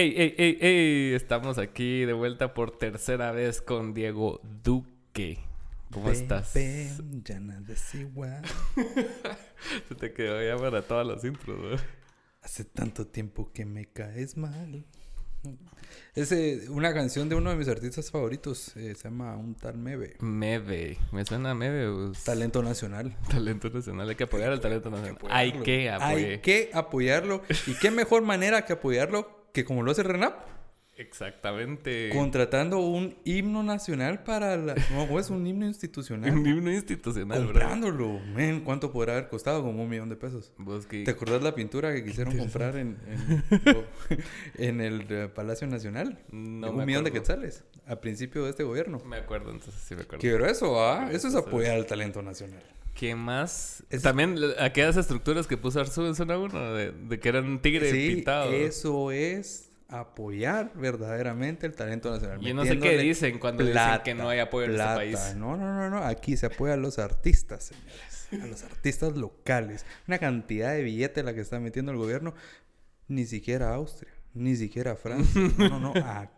Ey, ey, ey, ey, estamos aquí de vuelta por tercera vez con Diego Duque. ¿Cómo Ven, estás? ven, ya nada es igual. Se te quedó ya para todas las intros, ¿no? Hace tanto tiempo que me caes mal. Es eh, una canción de uno de mis artistas favoritos. eh, se llama Un tal Mebe. Meve, me suena a Meve. pues. Talento nacional. Talento nacional, hay que apoyar al talento nacional. Hay que apoyar. Hay que apoyarlo. ¿Y qué mejor manera que apoyarlo que como lo hace Renap? Exactamente. Contratando un himno nacional para la... No, es un himno institucional. Un himno institucional. Comprándolo. ¿cuánto podrá haber costado? Como un millón de pesos. Vos que- ¿Te acordás la pintura que quisieron comprar en, en, en el eh, Palacio Nacional? No un me millón de quetzales al principio de este gobierno. Me acuerdo, entonces sí me acuerdo. Quiero eso, ¿ah? Eso es apoyar al talento nacional. ¿Qué más? Es- También aquellas estructuras que puso Arzu en zona 1, de, de que era un tigre Sí, pintado. eso es apoyar verdaderamente el talento nacional. Yo no sé qué dicen cuando dicen que no hay apoyo en este plata. país. No, no, no, no. Aquí se apoya a los artistas, señores. A los artistas locales. Una cantidad de billete la que está metiendo el gobierno. Ni siquiera Austria. Ni siquiera Francia. No, no, no. Aquí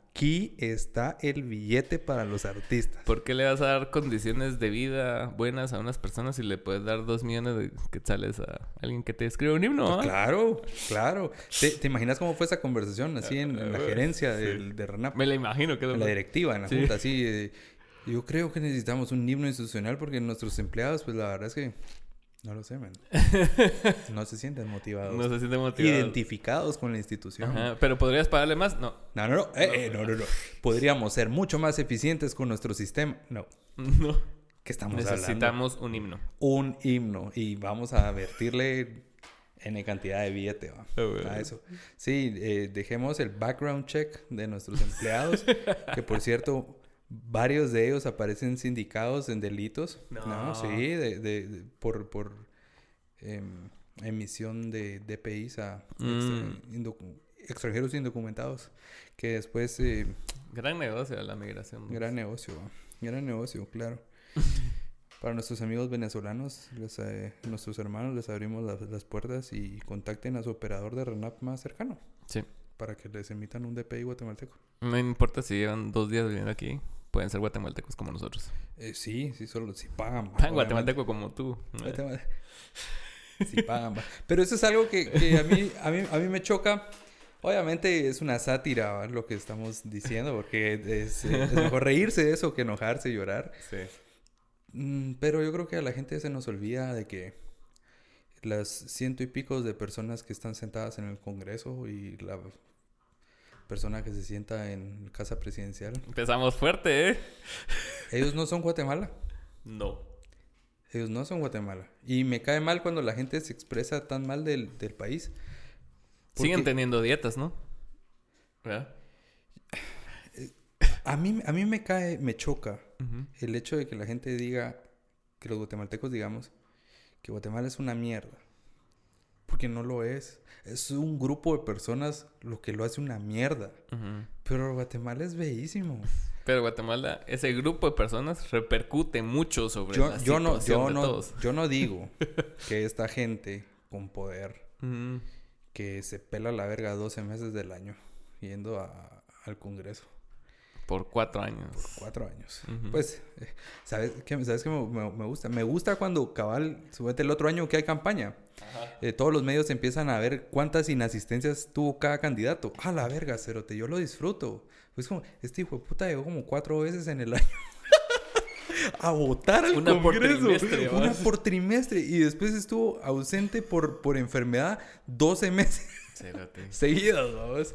está el billete para los artistas. ¿Por qué le vas a dar condiciones de vida buenas a unas personas y le puedes dar dos millones de quetzales a alguien que te escribe un himno? Pues ah? claro, claro. ¿Te, te imaginas cómo fue esa conversación así en, en la Ah, gerencia sí. del- de RENAP? Me la imagino que en la directiva, en la Sí. junta, así. eh, yo creo que necesitamos un himno institucional porque nuestros empleados, pues la verdad es que no lo sé, man. No se sienten motivados. no se siente motivado. identificados con la institución. Ajá, Pero podrías pagarle más? No. No, no, no. eh, eh, no, no, no. Podríamos ser mucho más eficientes con nuestro sistema. No. No. ¿Qué estamos hablando? Necesitamos un himno. Un himno. Y vamos a vertirle N cantidad de billete va, Ah, bueno. a eso. Sí, eh, dejemos el background check de nuestros empleados. que por cierto, varios de ellos aparecen sindicados en delitos. No. No, sí, de, de- de- por, por em, emisión de DPIs a Mm. extranjeros indocumentados. Que después, eh, Gran negocio la migración. gran negocio, gran negocio, claro. Para nuestros amigos venezolanos, les, eh, nuestros hermanos, les abrimos las, las puertas y contacten a su operador de RENAP más cercano Sí. para que les emitan un DPI guatemalteco. No importa si llevan dos días viviendo aquí. Pueden ser guatemaltecos como nosotros. Eh, sí, sí, solo si pagan. obviamente. guatemalteco como tú. Guatemal- Si pagan. Pero eso es algo que, que a, mí, a, mí, a mí me choca. Obviamente es una sátira lo que estamos diciendo, porque es, eh, es mejor reírse de eso que enojarse y llorar. Sí. Mm, pero yo creo que a la gente se nos olvida de que las ciento y pico de personas que están sentadas en el Congreso y la persona que se sienta en casa presidencial, Empezamos fuerte, ¿eh? ellos no son Guatemala. No. Ellos no son Guatemala. Y me cae mal cuando la gente se expresa tan mal del, del país. Siguen teniendo dietas, ¿no? ¿Verdad? a mí, a mí me cae, me choca el hecho de que la gente diga, que los guatemaltecos digamos, que Guatemala es una mierda. Porque no lo es. Es un grupo de personas lo que lo hace una mierda. Pero Guatemala es bellísimo. Pero Guatemala, ese grupo de personas repercute mucho sobre Yo, la yo no, yo de no, todos. yo no digo que esta gente con poder que se pela la verga 12 meses del año yendo a- al Congreso Por cuatro años. cuatro años. Pues, eh, ¿sabes qué, ¿sabes qué me, me- me gusta? Me gusta cuando cabal, súbete el otro año que hay campaña. eh, todos los medios empiezan a ver cuántas inasistencias tuvo cada candidato. Ah, la verga, cerote, yo lo disfruto. Pues como, este hijo de puta llegó como cuatro veces en el año. a votar al Una por trimestre, Una por trimestre. Y después estuvo ausente por, por enfermedad 12 meses seguidos, ¿vamos?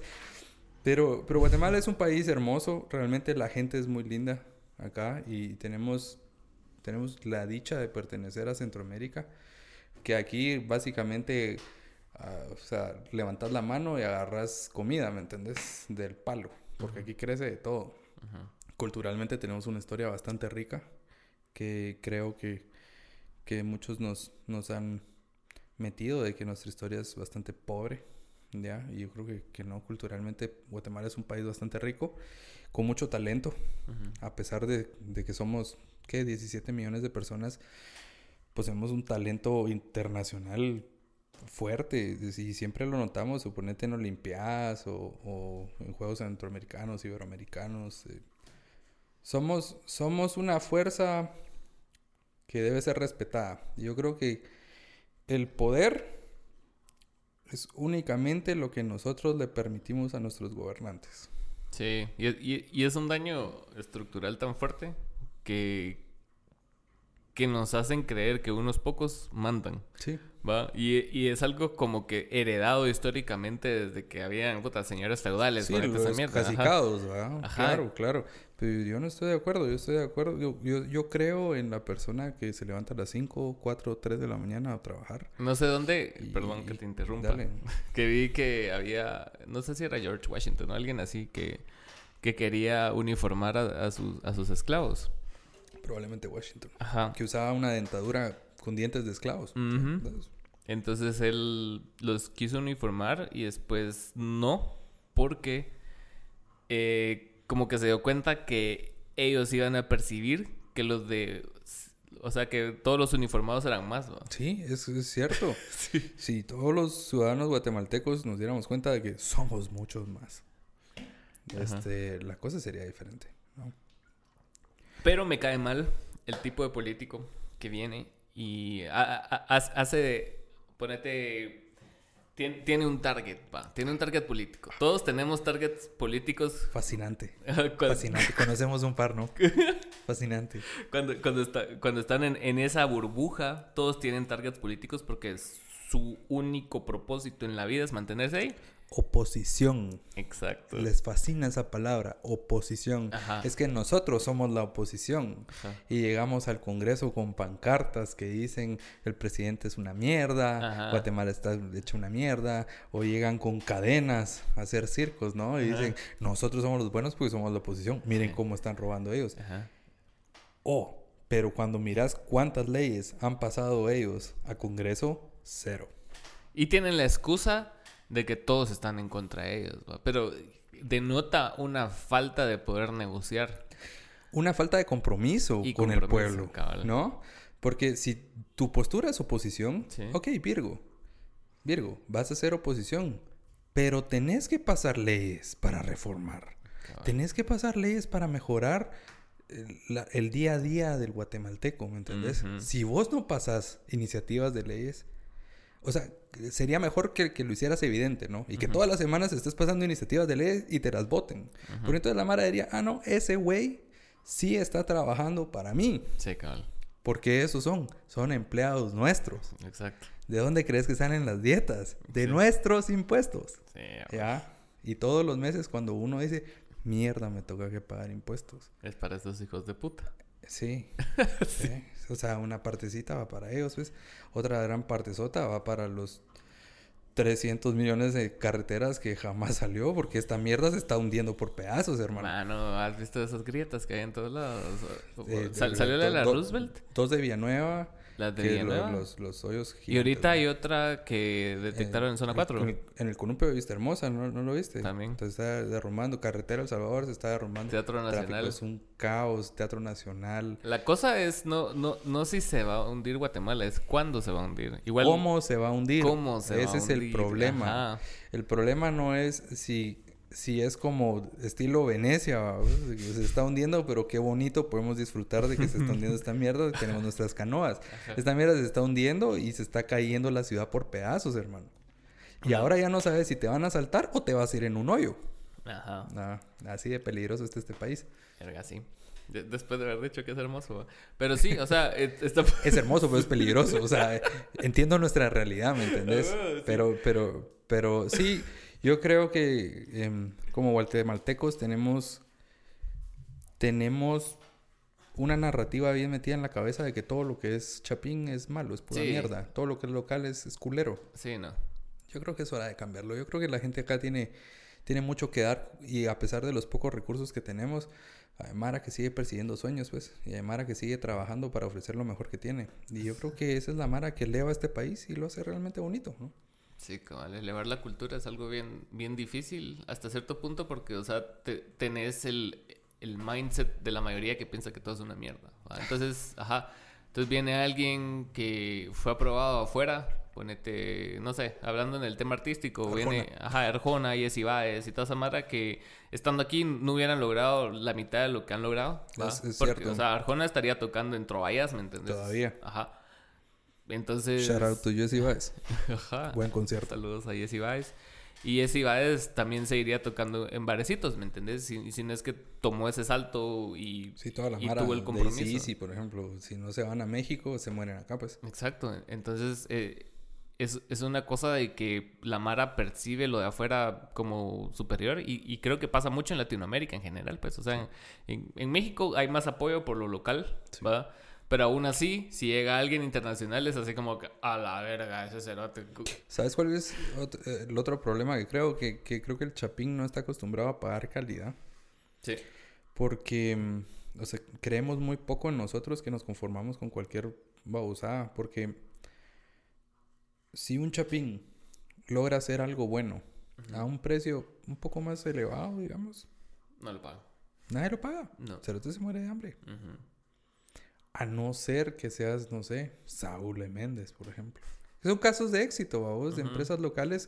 Pero, pero Guatemala es un país hermoso, realmente la gente es muy linda acá y tenemos, tenemos la dicha de pertenecer a Centroamérica, que aquí básicamente, ah, o sea, levantas la mano y agarras comida, ¿me entendés? Del palo, porque aquí crece de todo. Culturalmente tenemos una historia bastante rica que creo que, que muchos nos, nos han metido de que nuestra historia es bastante pobre, ¿ya? Y yo creo que, que no, culturalmente Guatemala es un país bastante rico, con mucho talento, Ujú. a pesar de, de que somos, ¿qué? 17 millones de personas, poseemos un talento internacional fuerte. Y siempre lo notamos, suponete en Olimpiadas o, o en Juegos Centroamericanos, Iberoamericanos. eh, somos, somos una fuerza que debe ser respetada. Yo creo que el poder es únicamente lo que nosotros le permitimos a nuestros gobernantes. Sí, y, y- y es un daño estructural tan fuerte que, que nos hacen creer que unos pocos mandan. Sí. ¿va? Y, y es algo como que heredado históricamente desde que habían puta, señores feudales. Sí, ¿va? Esa los mierda, cacicados, ¿verdad? Ajá. Claro, claro. Pero yo no estoy de acuerdo, yo estoy de acuerdo. Yo, yo, yo creo en la persona que se levanta a las 5, 4, 3 de la mañana a trabajar. No sé dónde, Y- perdón que te interrumpa, Dale. que vi que había, no sé si era George Washington o alguien así que, que quería uniformar a, a sus, a sus esclavos. Probablemente Washington. Ajá. Que usaba una dentadura con dientes de esclavos. Entonces, Entonces él los quiso uniformar y después no, porque eh, como que se dio cuenta que ellos iban a percibir que los de... O sea, que todos los uniformados eran más, ¿va? Sí, es, es cierto. Si todos los ciudadanos guatemaltecos nos diéramos cuenta de que somos muchos más, este, la cosa sería diferente. ¿no? Pero me cae mal el tipo de político que viene y ha- ha- ha- hace, ponete, tiene, tiene un target, va, tiene un target político. Todos tenemos targets políticos Fascinante. Fascinante. Conocemos un par, ¿no? Fascinante. cuando, cuando está- cuando están en, en esa burbuja, todos tienen targets políticos porque su único propósito en la vida es mantenerse ahí. Oposición. Exacto. Les fascina esa palabra, oposición. Ajá. Es que nosotros somos la oposición. Ajá. Y llegamos al Congreso con pancartas que dicen el presidente es una mierda, Ajá. Guatemala está hecha una mierda, o llegan con cadenas a hacer circos, ¿no? Y dicen, nosotros somos los buenos porque somos la oposición, miren cómo están robando ellos. Oh, pero cuando miras cuántas leyes han pasado ellos a Congreso, cero. Y tienen la excusa de que todos están en contra de ellos, ¿va? pero denota una falta de poder negociar. Una falta de compromiso Y con el pueblo, cabal. ¿no? Porque si tu postura es oposición, Sí. ok, Virgo, Virgo, vas a ser oposición, pero tenés que pasar leyes para reformar. Cabal. Tenés que pasar leyes para mejorar el, la- el día a día del guatemalteco, ¿me entendés? Si vos no pasas iniciativas de leyes, o sea, sería mejor que, que lo hicieras evidente, ¿no? Y que todas las semanas estés pasando iniciativas de leyes y te las voten. Pero entonces la Mara diría, ah, no, ese güey sí está trabajando para mí. Sí, cabal. Porque esos son, son empleados nuestros. Exacto. ¿De dónde crees que salen las dietas? De Sí. nuestros impuestos. Sí, ¿Ya? Y todos los meses cuando uno dice, mierda, me toca que pagar impuestos. es para estos hijos de puta. Sí. Sí. O sea, una partecita va para ellos, pues. Otra gran partezota va para los 300 millones de carreteras que jamás salió, porque esta mierda se está hundiendo por pedazos, hermano. Mano, ¿has visto esas grietas que hay en todos lados? Eh, Sal- ¿Salió la de la do- Roosevelt? Dos de Villanueva. La de Villanueva. los, los hoyos gigantes. Y ahorita hay otra que detectaron en zona 4. En el, en el columpio de Vista Hermosa, ¿no, ¿no lo viste? También. Entonces está derrumbando. Carretera El Salvador se está derrumbando. Teatro Tráfico Nacional. es un caos. Teatro Nacional. La cosa es no, no, no si se va a hundir Guatemala, es cuándo se va a hundir. Igual, ¿Cómo se va a hundir? ¿Cómo se va Ese a es el hundir? problema. Ajá. El problema no es si, si es como estilo Venecia, que se está hundiendo, pero qué bonito podemos disfrutar de que se está hundiendo esta mierda. Tenemos nuestras canoas. Esta mierda se está hundiendo y se está cayendo la ciudad por pedazos, hermano. Y Ajá. ahora ya no sabes si te van a saltar o te vas a ir en un hoyo. Ajá. Ah, así de peligroso está este país. Verga, sí. De- después de haber dicho que es hermoso. Pero sí, o sea, et- está... Es hermoso, pero es peligroso. O sea, entiendo nuestra realidad, ¿me entendés? Ah, sí. Pero, pero, pero sí, yo creo que em, como guatemaltecos tenemos, tenemos una narrativa bien metida en la cabeza de que todo lo que es chapín es malo, es pura Sí. mierda. Todo lo que es local es, es culero. Sí, no. Yo creo que es hora de cambiarlo. Yo creo que la gente acá tiene, tiene mucho que dar y a pesar de los pocos recursos que tenemos, hay Mara que sigue persiguiendo sueños, pues, y hay Mara que sigue trabajando para ofrecer lo mejor que tiene. Y yo creo que esa es la Mara que eleva a este país y lo hace realmente bonito, ¿no? Sí, cabal, elevar la cultura es algo bien, bien difícil hasta cierto punto porque, o sea, te- tenés el, el mindset de la mayoría que piensa que todo es una mierda. ¿va? Entonces, ajá, entonces viene alguien que fue aprobado afuera ponete, no sé, hablando en el tema artístico, Arjona. viene, ajá, Arjona y Baez y toda esa mara que estando aquí no hubieran logrado la mitad de lo que han logrado. Es- es Porque, cierto. O sea, Arjona estaría tocando en Trovallas, ¿me entiendes? Todavía. Ajá. Entonces... Shout out to Jesse Baez. Ajá. Buen concierto. Saludos a Jesse Baez. Y Jesse Baez también seguiría tocando en barecitos, ¿me entendés? Si, si no es que tomó ese salto y, Sí, toda la y mara tuvo el compromiso. AC/DC, por ejemplo, si no se van a México, se mueren acá, pues. Exacto. Entonces, eh, es, es una cosa de que la Mara percibe lo de afuera como superior y, y creo que pasa mucho en Latinoamérica en general, pues. O sea, en, en México hay más apoyo por lo local, Sí. ¿verdad? Pero aún así, si llega alguien internacional, es así como que, a la verga, ese cerote. ¿Sabes cuál es eh, el otro problema que creo? Que, que creo que el Chapín no está acostumbrado a pagar calidad. Sí. Porque, mm, o sea, creemos muy poco en nosotros que nos conformamos con cualquier babosada. Porque si un Chapín logra hacer algo bueno a un precio un poco más elevado, digamos, No lo pago. nadie lo paga. No. Cerote se muere de hambre. Ujú. A no ser que seas, no sé, Saúl. Méndez, por ejemplo. Son casos de éxito, vamos, de Ujú. empresas locales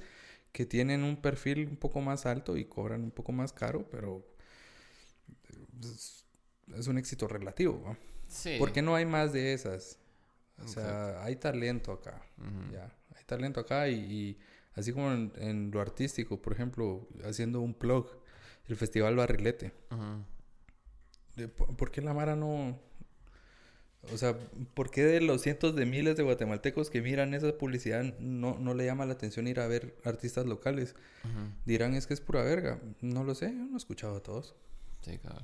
que tienen un perfil un poco más alto y cobran un poco más caro, pero es, es un éxito relativo, ¿va? Sí. ¿Por qué no hay más de esas? O sea, hay talento acá, Ujú. ya. Hay talento acá y, y así como en, en lo artístico, por ejemplo, haciendo un plug, el Festival Barrilete. De- ¿Por por qué la Mara no...? O sea, ¿por qué de los cientos de miles de guatemaltecos que miran esa publicidad no, no le llama la atención ir a ver artistas locales? Dirán, es que es pura verga. No lo sé, yo no he escuchado a todos. Sí, cabrón.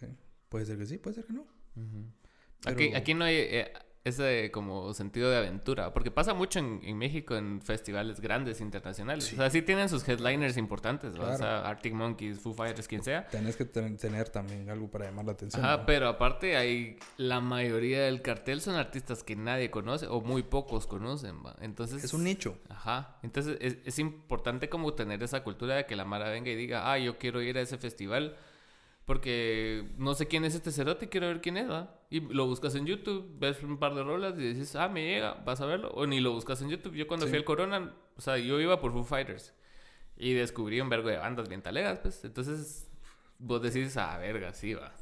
Sí. Puede ser que sí, puede ser que no. Pero- Aquí, aquí no hay eh, ese como sentido de aventura, porque pasa mucho en, en México en festivales grandes internacionales. O sea, sí tienen sus headliners importantes, ¿va? o Claro. sea, Arctic Monkeys, Foo Fighters, quien sea. Tenés que ten- tener también algo para llamar la atención. Ajá, ¿no? pero aparte hay la mayoría del cartel son artistas que nadie conoce o muy pocos conocen, ¿va? Entonces Es un nicho. Ajá, entonces es, es importante como tener esa cultura de que la Mara venga y diga, ah, yo quiero ir a ese festival porque no sé quién es este cerote, quiero ver quién es, ¿va? Y lo buscas en YouTube, ves un par de rolas y dices, ah, me llega, vas a verlo. O ni lo buscas en YouTube. Yo cuando Sí. fui al Corona, o sea, yo iba por Foo Fighters y descubrí un vergo de bandas bien talegas, pues. Entonces vos decís, ah, verga, sí, va.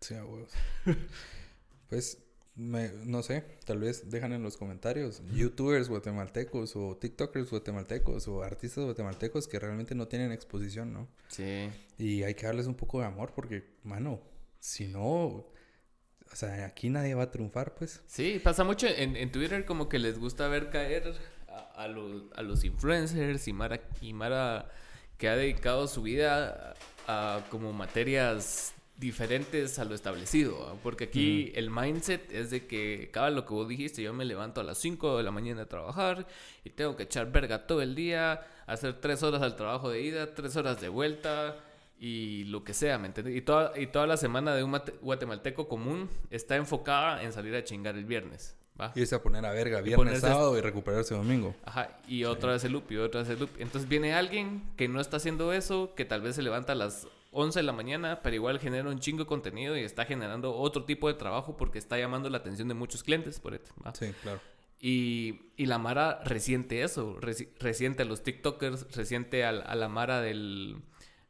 Sí, a huevos. pues, me- no sé, tal vez dejan en los comentarios youtubers guatemaltecos o tiktokers guatemaltecos o artistas guatemaltecos que realmente no tienen exposición, ¿no? Sí. Y hay que darles un poco de amor porque, mano, si no, o sea, aquí nadie va a triunfar, pues. Sí, pasa mucho en, en Twitter como que les gusta ver caer a, a los, a los influencers y Mara, y Mara que ha dedicado su vida a, a como materias diferentes a lo establecido, ¿va? porque aquí el mindset es de que cada lo que vos dijiste, yo me levanto a las 5 de la mañana a trabajar y tengo que echar verga todo el día, hacer 3 horas al trabajo de ida, 3 horas de vuelta y lo que sea, ¿me entiendes? Y toda, y toda la semana de un guatemalteco común está enfocada en salir a chingar el viernes, ¿va? Irse a poner a verga viernes, ponerse- sábado y recuperarse domingo. Ajá, y otra vez el loop, y otra vez el loop. Entonces viene alguien que no está haciendo eso, que tal vez se levanta a las 11 de la mañana, pero igual genera un chingo de contenido y está generando otro tipo de trabajo porque está llamando la atención de muchos clientes, por esto, ¿va? Sí, claro. Y, y la Mara resiente eso, resi- resiente a los TikTokers, resiente al- a, la Mara del,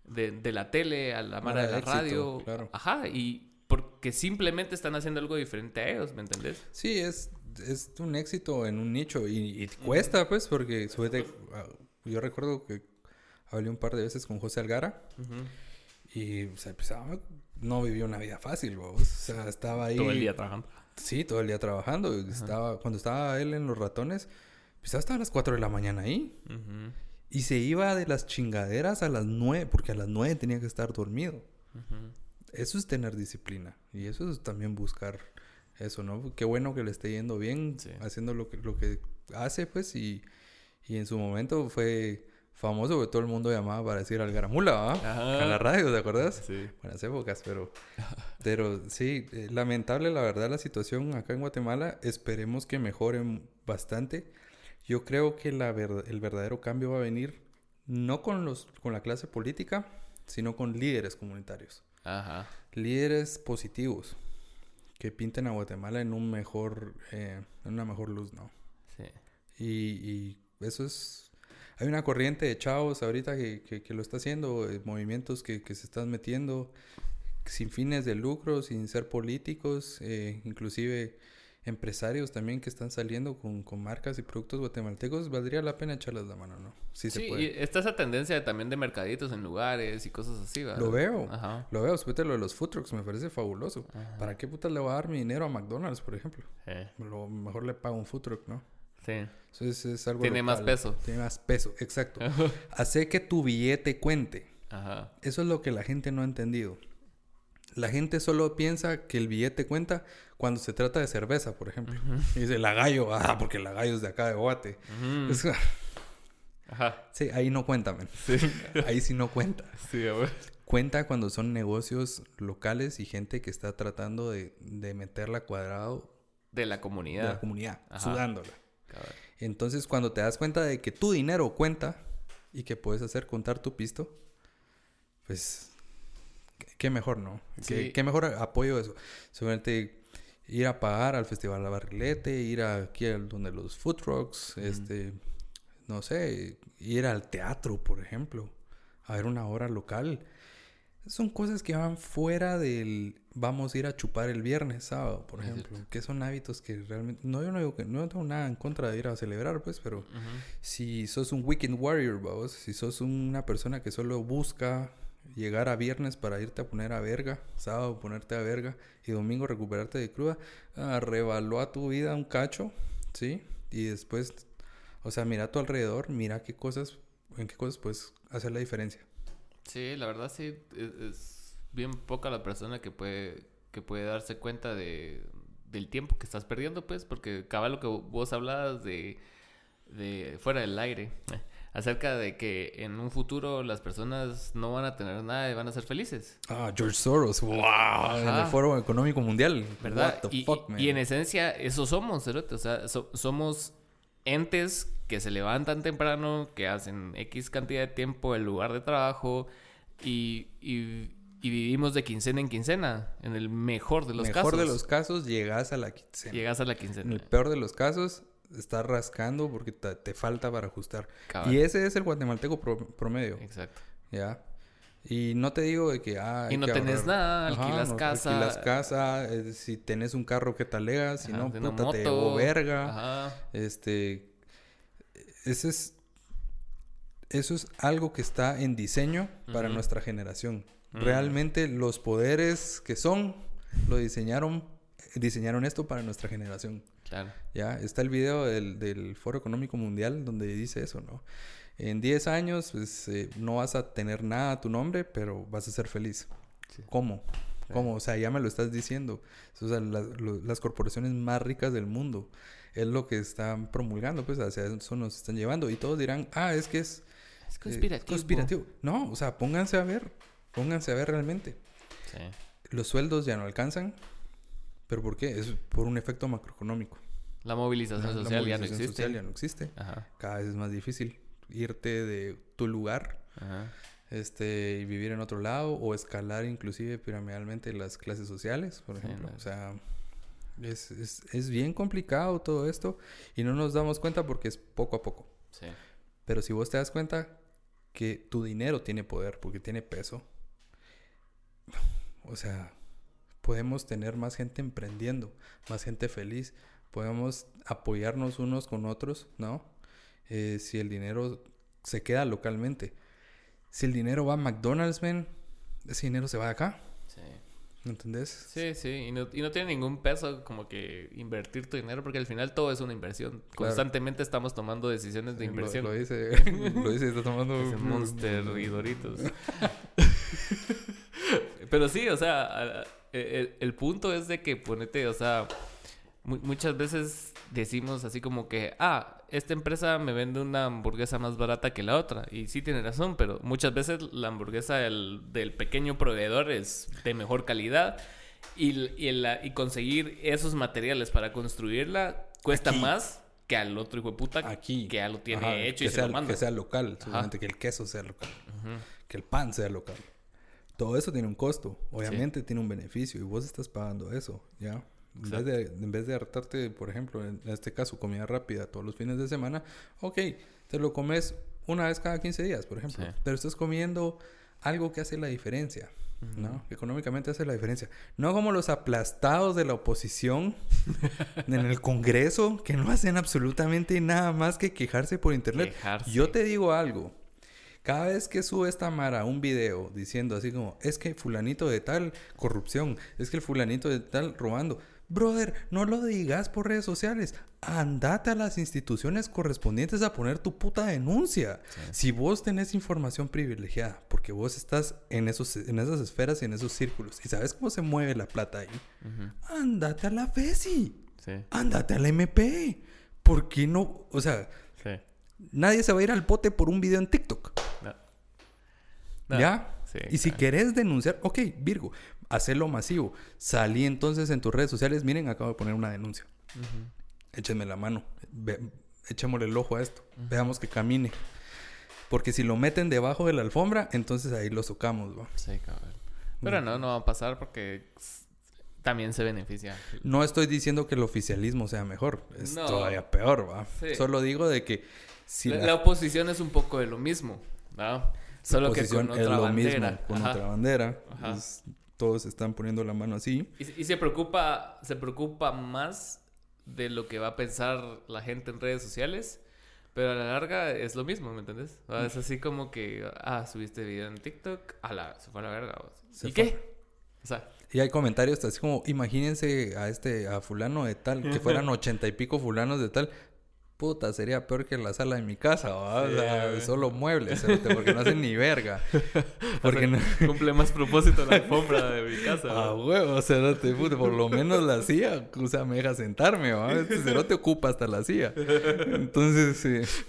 de, de la tele, a la Mara, Mara de la éxito, radio. claro. Ajá, y porque simplemente están haciendo algo diferente a ellos, ¿me entendés? Sí, es, es un éxito en un nicho y, y cuesta, pues, porque ah, yo recuerdo que hablé un par de veces con José Algara y, o sea, pues, ah, no vivió una vida fácil, vos. O sea, estaba ahí. Todo el día trabajando. Sí, todo el día trabajando. Estaba, cuando estaba él en Los Ratones, pues hasta a las 4 de la mañana ahí. Y se iba de las chingaderas a las 9, porque a las 9 tenía que estar dormido. Eso es tener disciplina. Y eso es también buscar eso, ¿no? Qué bueno que le esté yendo bien, Sí. haciendo lo que, lo que hace, pues. Y, y en su momento fue famoso porque todo el mundo llamaba para decir Algaramula. A la radio, ¿te acuerdas? Sí. Buenas épocas, pero... Pero sí, eh, lamentable la verdad la situación acá en Guatemala. Esperemos que mejoren bastante. Yo creo que la ver- el verdadero cambio va a venir no con, los, con la clase política, sino con líderes comunitarios. Ajá. Líderes positivos que pinten a Guatemala en un mejor, eh, en una mejor luz, ¿no? Sí. Y, y eso es... Hay una corriente de chavos ahorita que, que, que lo está haciendo, eh, movimientos que, que se están metiendo sin fines de lucro, sin ser políticos, eh, inclusive empresarios también que están saliendo con, con, marcas y productos guatemaltecos, valdría la pena echarles la mano, ¿no? Sí, se puede. y está esa tendencia también de mercaditos en lugares y cosas así, ¿verdad? Lo veo, Ajá. lo veo. De lo de los food trucks me parece fabuloso. ¿Para qué putas le voy a dar mi dinero a McDonald's, por ejemplo? Eh. Lo mejor le pago un food truck, ¿no? Sí. Entonces es algo Tiene más peso. Tiene más peso, exacto. Hace que tu billete cuente. Ajá. Eso es lo que la gente no ha entendido. La gente solo piensa que el billete cuenta cuando se trata de cerveza, por ejemplo. Y dice, la gallo, ah, porque la gallo es de acá de Guate. Ajá. Sí, ahí no cuenta, men. Sí. ahí sí no cuenta. Sí, a ver. Cuenta cuando son negocios locales y gente que está tratando de, de meterla cuadrado. De la comunidad. De la comunidad, sudándola. Entonces, cuando te das cuenta de que tu dinero cuenta y que puedes hacer contar tu pisto, pues qué mejor, ¿no? ¿Qué, qué, mejor apoyo eso. Seguramente ir a pagar al Festival La Barrilete, ir aquí donde los food trucks, este, no sé, ir al teatro, por ejemplo, a ver una obra local. Son cosas que van fuera del vamos a ir a chupar el viernes, sábado, por ejemplo, que son hábitos que realmente no yo no digo que no tengo nada en contra de ir a celebrar, pues, pero si sos un weekend warrior, vamos, si sos una persona que solo busca llegar a viernes para irte a poner a verga, sábado ponerte a verga y domingo recuperarte de cruda, ah, revalúa tu vida un cacho, ¿sí? Y después, o sea, mira a tu alrededor, mira qué cosas, en qué cosas puedes hacer la diferencia. Sí, la verdad sí, es, bien poca la persona que puede, que puede darse cuenta de, del tiempo que estás perdiendo, pues, porque cabal lo que vos hablabas de, de fuera del aire acerca de que en un futuro las personas no van a tener nada y van a ser felices. Ah, George Soros, wow, en el Foro Económico Mundial, ¿verdad? y, y, en esencia eso somos, o sea, somos entes que se levantan temprano, que hacen X cantidad de tiempo en lugar de trabajo y, y, vivimos de quincena en quincena, en el mejor de los casos. En el mejor de los casos llegas a la quincena. Llegas a la quincena. En el peor de los casos Estás rascando porque te, falta para ajustar. Y ese es el guatemalteco promedio. Exacto. ¿Ya? Y no te digo de que... Ah, y no tenés nada, alquilas casa. Alquilas casa, eh, si tenés un carro que talegas, si no, puta, te verga. Ajá. Este... Ese es... Eso es algo que está en diseño para nuestra generación. Realmente los poderes que son, lo diseñaron, diseñaron esto para nuestra generación. Ya, está el video del, del, Foro Económico Mundial donde dice eso, ¿no? En 10 años, pues, eh, no vas a tener nada a tu nombre, pero vas a ser feliz. ¿Cómo? ¿Cómo? O sea, ya me lo estás diciendo. O sea, las corporaciones más ricas del mundo es lo que están promulgando, pues hacia eso nos están llevando. Y todos dirán, ah, es que es, es conspirativo. conspirativo. No, o sea, pónganse a ver, pónganse a ver realmente. Sí. Los sueldos ya no alcanzan, ¿Pero por qué? Es por un efecto macroeconómico. La movilización, social, ya no existe. social ya no existe. Cada vez es más difícil irte de tu lugar este y vivir en otro lado o escalar inclusive piramidalmente las clases sociales, por ejemplo. O sea, es, es, es, bien complicado todo esto y no nos damos cuenta porque es poco a poco. Sí. Pero si vos te das cuenta que tu dinero tiene poder porque tiene peso, o sea, podemos tener más gente emprendiendo, más gente feliz, podemos apoyarnos unos con otros, ¿no? Eh, si el dinero se queda localmente. Si el dinero va a McDonald's, man, ese dinero se va de acá. Sí. ¿Entendés? Sí, sí. Y no, y no, tiene ningún peso como que invertir tu dinero porque al final todo es una inversión. Constantemente estamos tomando decisiones de inversión. Lo, dice, lo dice, está tomando... Monster y Doritos. Pero sí, o sea eh, el, punto es de que ponete, o sea, muchas veces decimos así como que, ah, esta empresa me vende una hamburguesa más barata que la otra. Y sí tiene razón, pero muchas veces la hamburguesa del, pequeño proveedor es de mejor calidad. Y, y, conseguir esos materiales para construirla cuesta más que al otro hijo de puta Aquí. que ya lo tiene hecho y se lo manda. Que sea local, solamente que el queso sea local, que el pan sea local. Todo eso tiene un costo, obviamente tiene un beneficio y vos estás pagando eso, ¿ya? En vez, de, en vez de hartarte, por ejemplo, en este caso, comida rápida todos los fines de semana, ok, te lo comes una vez cada 15 días, por ejemplo. Sí. Pero estás comiendo algo que hace la diferencia, ¿no? Que económicamente hace la diferencia. No como los aplastados de la oposición en el Congreso que no hacen absolutamente nada más que quejarse por internet. Quejarse. Yo te digo algo. Cada vez que sube esta Mara un video diciendo así como, es que fulanito de tal corrupción, es que el fulanito de tal robando. Brother, no lo digas por redes sociales. Andate a las instituciones correspondientes a poner tu puta denuncia. Si vos tenés información privilegiada, porque vos estás en, esos, en esas esferas y en esos círculos, y sabes cómo se mueve la plata ahí, andate a la FESI. Sí, Andate a la MP. ¿Por qué no? O sea, sí. nadie se va a ir al bote por un video en TikTok. No. No, ¿Ya? sí, y si querés denunciar, ok, Virgo, hacelo masivo. Salí entonces en tus redes sociales, miren, acabo de poner una denuncia. Ujú. Échenme la mano, ve- echémosle el ojo a esto, veamos que camine. Porque si lo meten debajo de la alfombra, entonces ahí lo socamos, ¿va? Sí, cabrón. Pero no, no va a pasar porque también se beneficia. No estoy diciendo que el oficialismo sea mejor, es No. todavía peor, ¿va? Sí. Solo digo de que si la, la, la oposición es un poco de lo mismo, ¿no? Solo que oposición con es otra lo bandera. mismo, con Ajá. otra bandera, Ajá. pues, todos están poniendo la mano así. Y, y se preocupa, se preocupa más de lo que va a pensar la gente en redes sociales, pero a la larga es lo mismo, ¿me entiendes? O sea, es así como que, ah, subiste video en TikTok, a la, se fue a la verga. ¿Y fue. qué? O sea, Y hay comentarios así como, imagínense a este, a fulano de tal, que fueran ochenta y pico fulanos de tal. Puta, sería peor que la sala de mi casa, ¿va? O Sí, sea, solo muebles, porque no hacen ni verga. Porque no... cumple más propósito la alfombra de mi casa. Ah, ¿no? huevo, cerote, puta, por lo menos la silla, o sea, me deja sentarme, ¿va? Este cerote ocupa hasta la silla. Entonces, eh,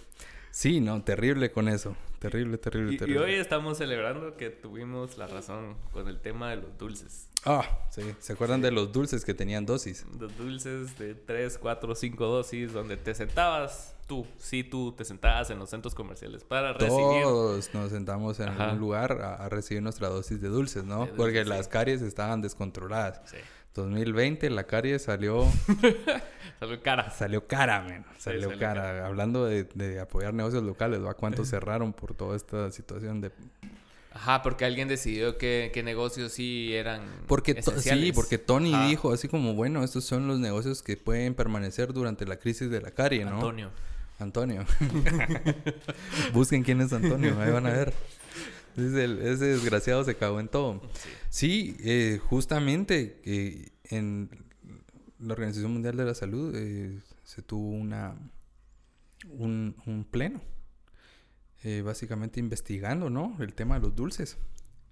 sí, no, terrible con eso. Terrible, terrible, Y, y terrible. hoy estamos celebrando que tuvimos la razón con el tema de los dulces. Ah, sí. ¿Se acuerdan de los dulces que tenían dosis? Los dulces de 3, 4, 5 dosis, donde te sentabas tú, sí, tú te sentabas en los centros comerciales para recibir. Todos nos sentamos en Ajá. algún lugar a, a recibir nuestra dosis de dulces, ¿no? De dulces, Porque sí. las caries estaban descontroladas. Sí, 2020 la caries salió salió cara. salió cara, man. Salió, salió cara. cara. Hablando de, de apoyar negocios locales, ¿va? ¿Cuántos cerraron por toda esta situación de Ajá, porque alguien decidió que, que negocios sí eran. Porque to- sí, esenciales. porque Tony Ajá. dijo así como, bueno, estos son los negocios que pueden permanecer durante la crisis de la carie, ¿no? Antonio. Antonio. Busquen quién es Antonio, ahí van a ver. Ese, ese desgraciado se cagó en todo. Sí. Sí, eh, justamente eh, en la Organización Mundial de la Salud eh, se tuvo una un, un pleno, eh, básicamente investigando, ¿no? El tema de los dulces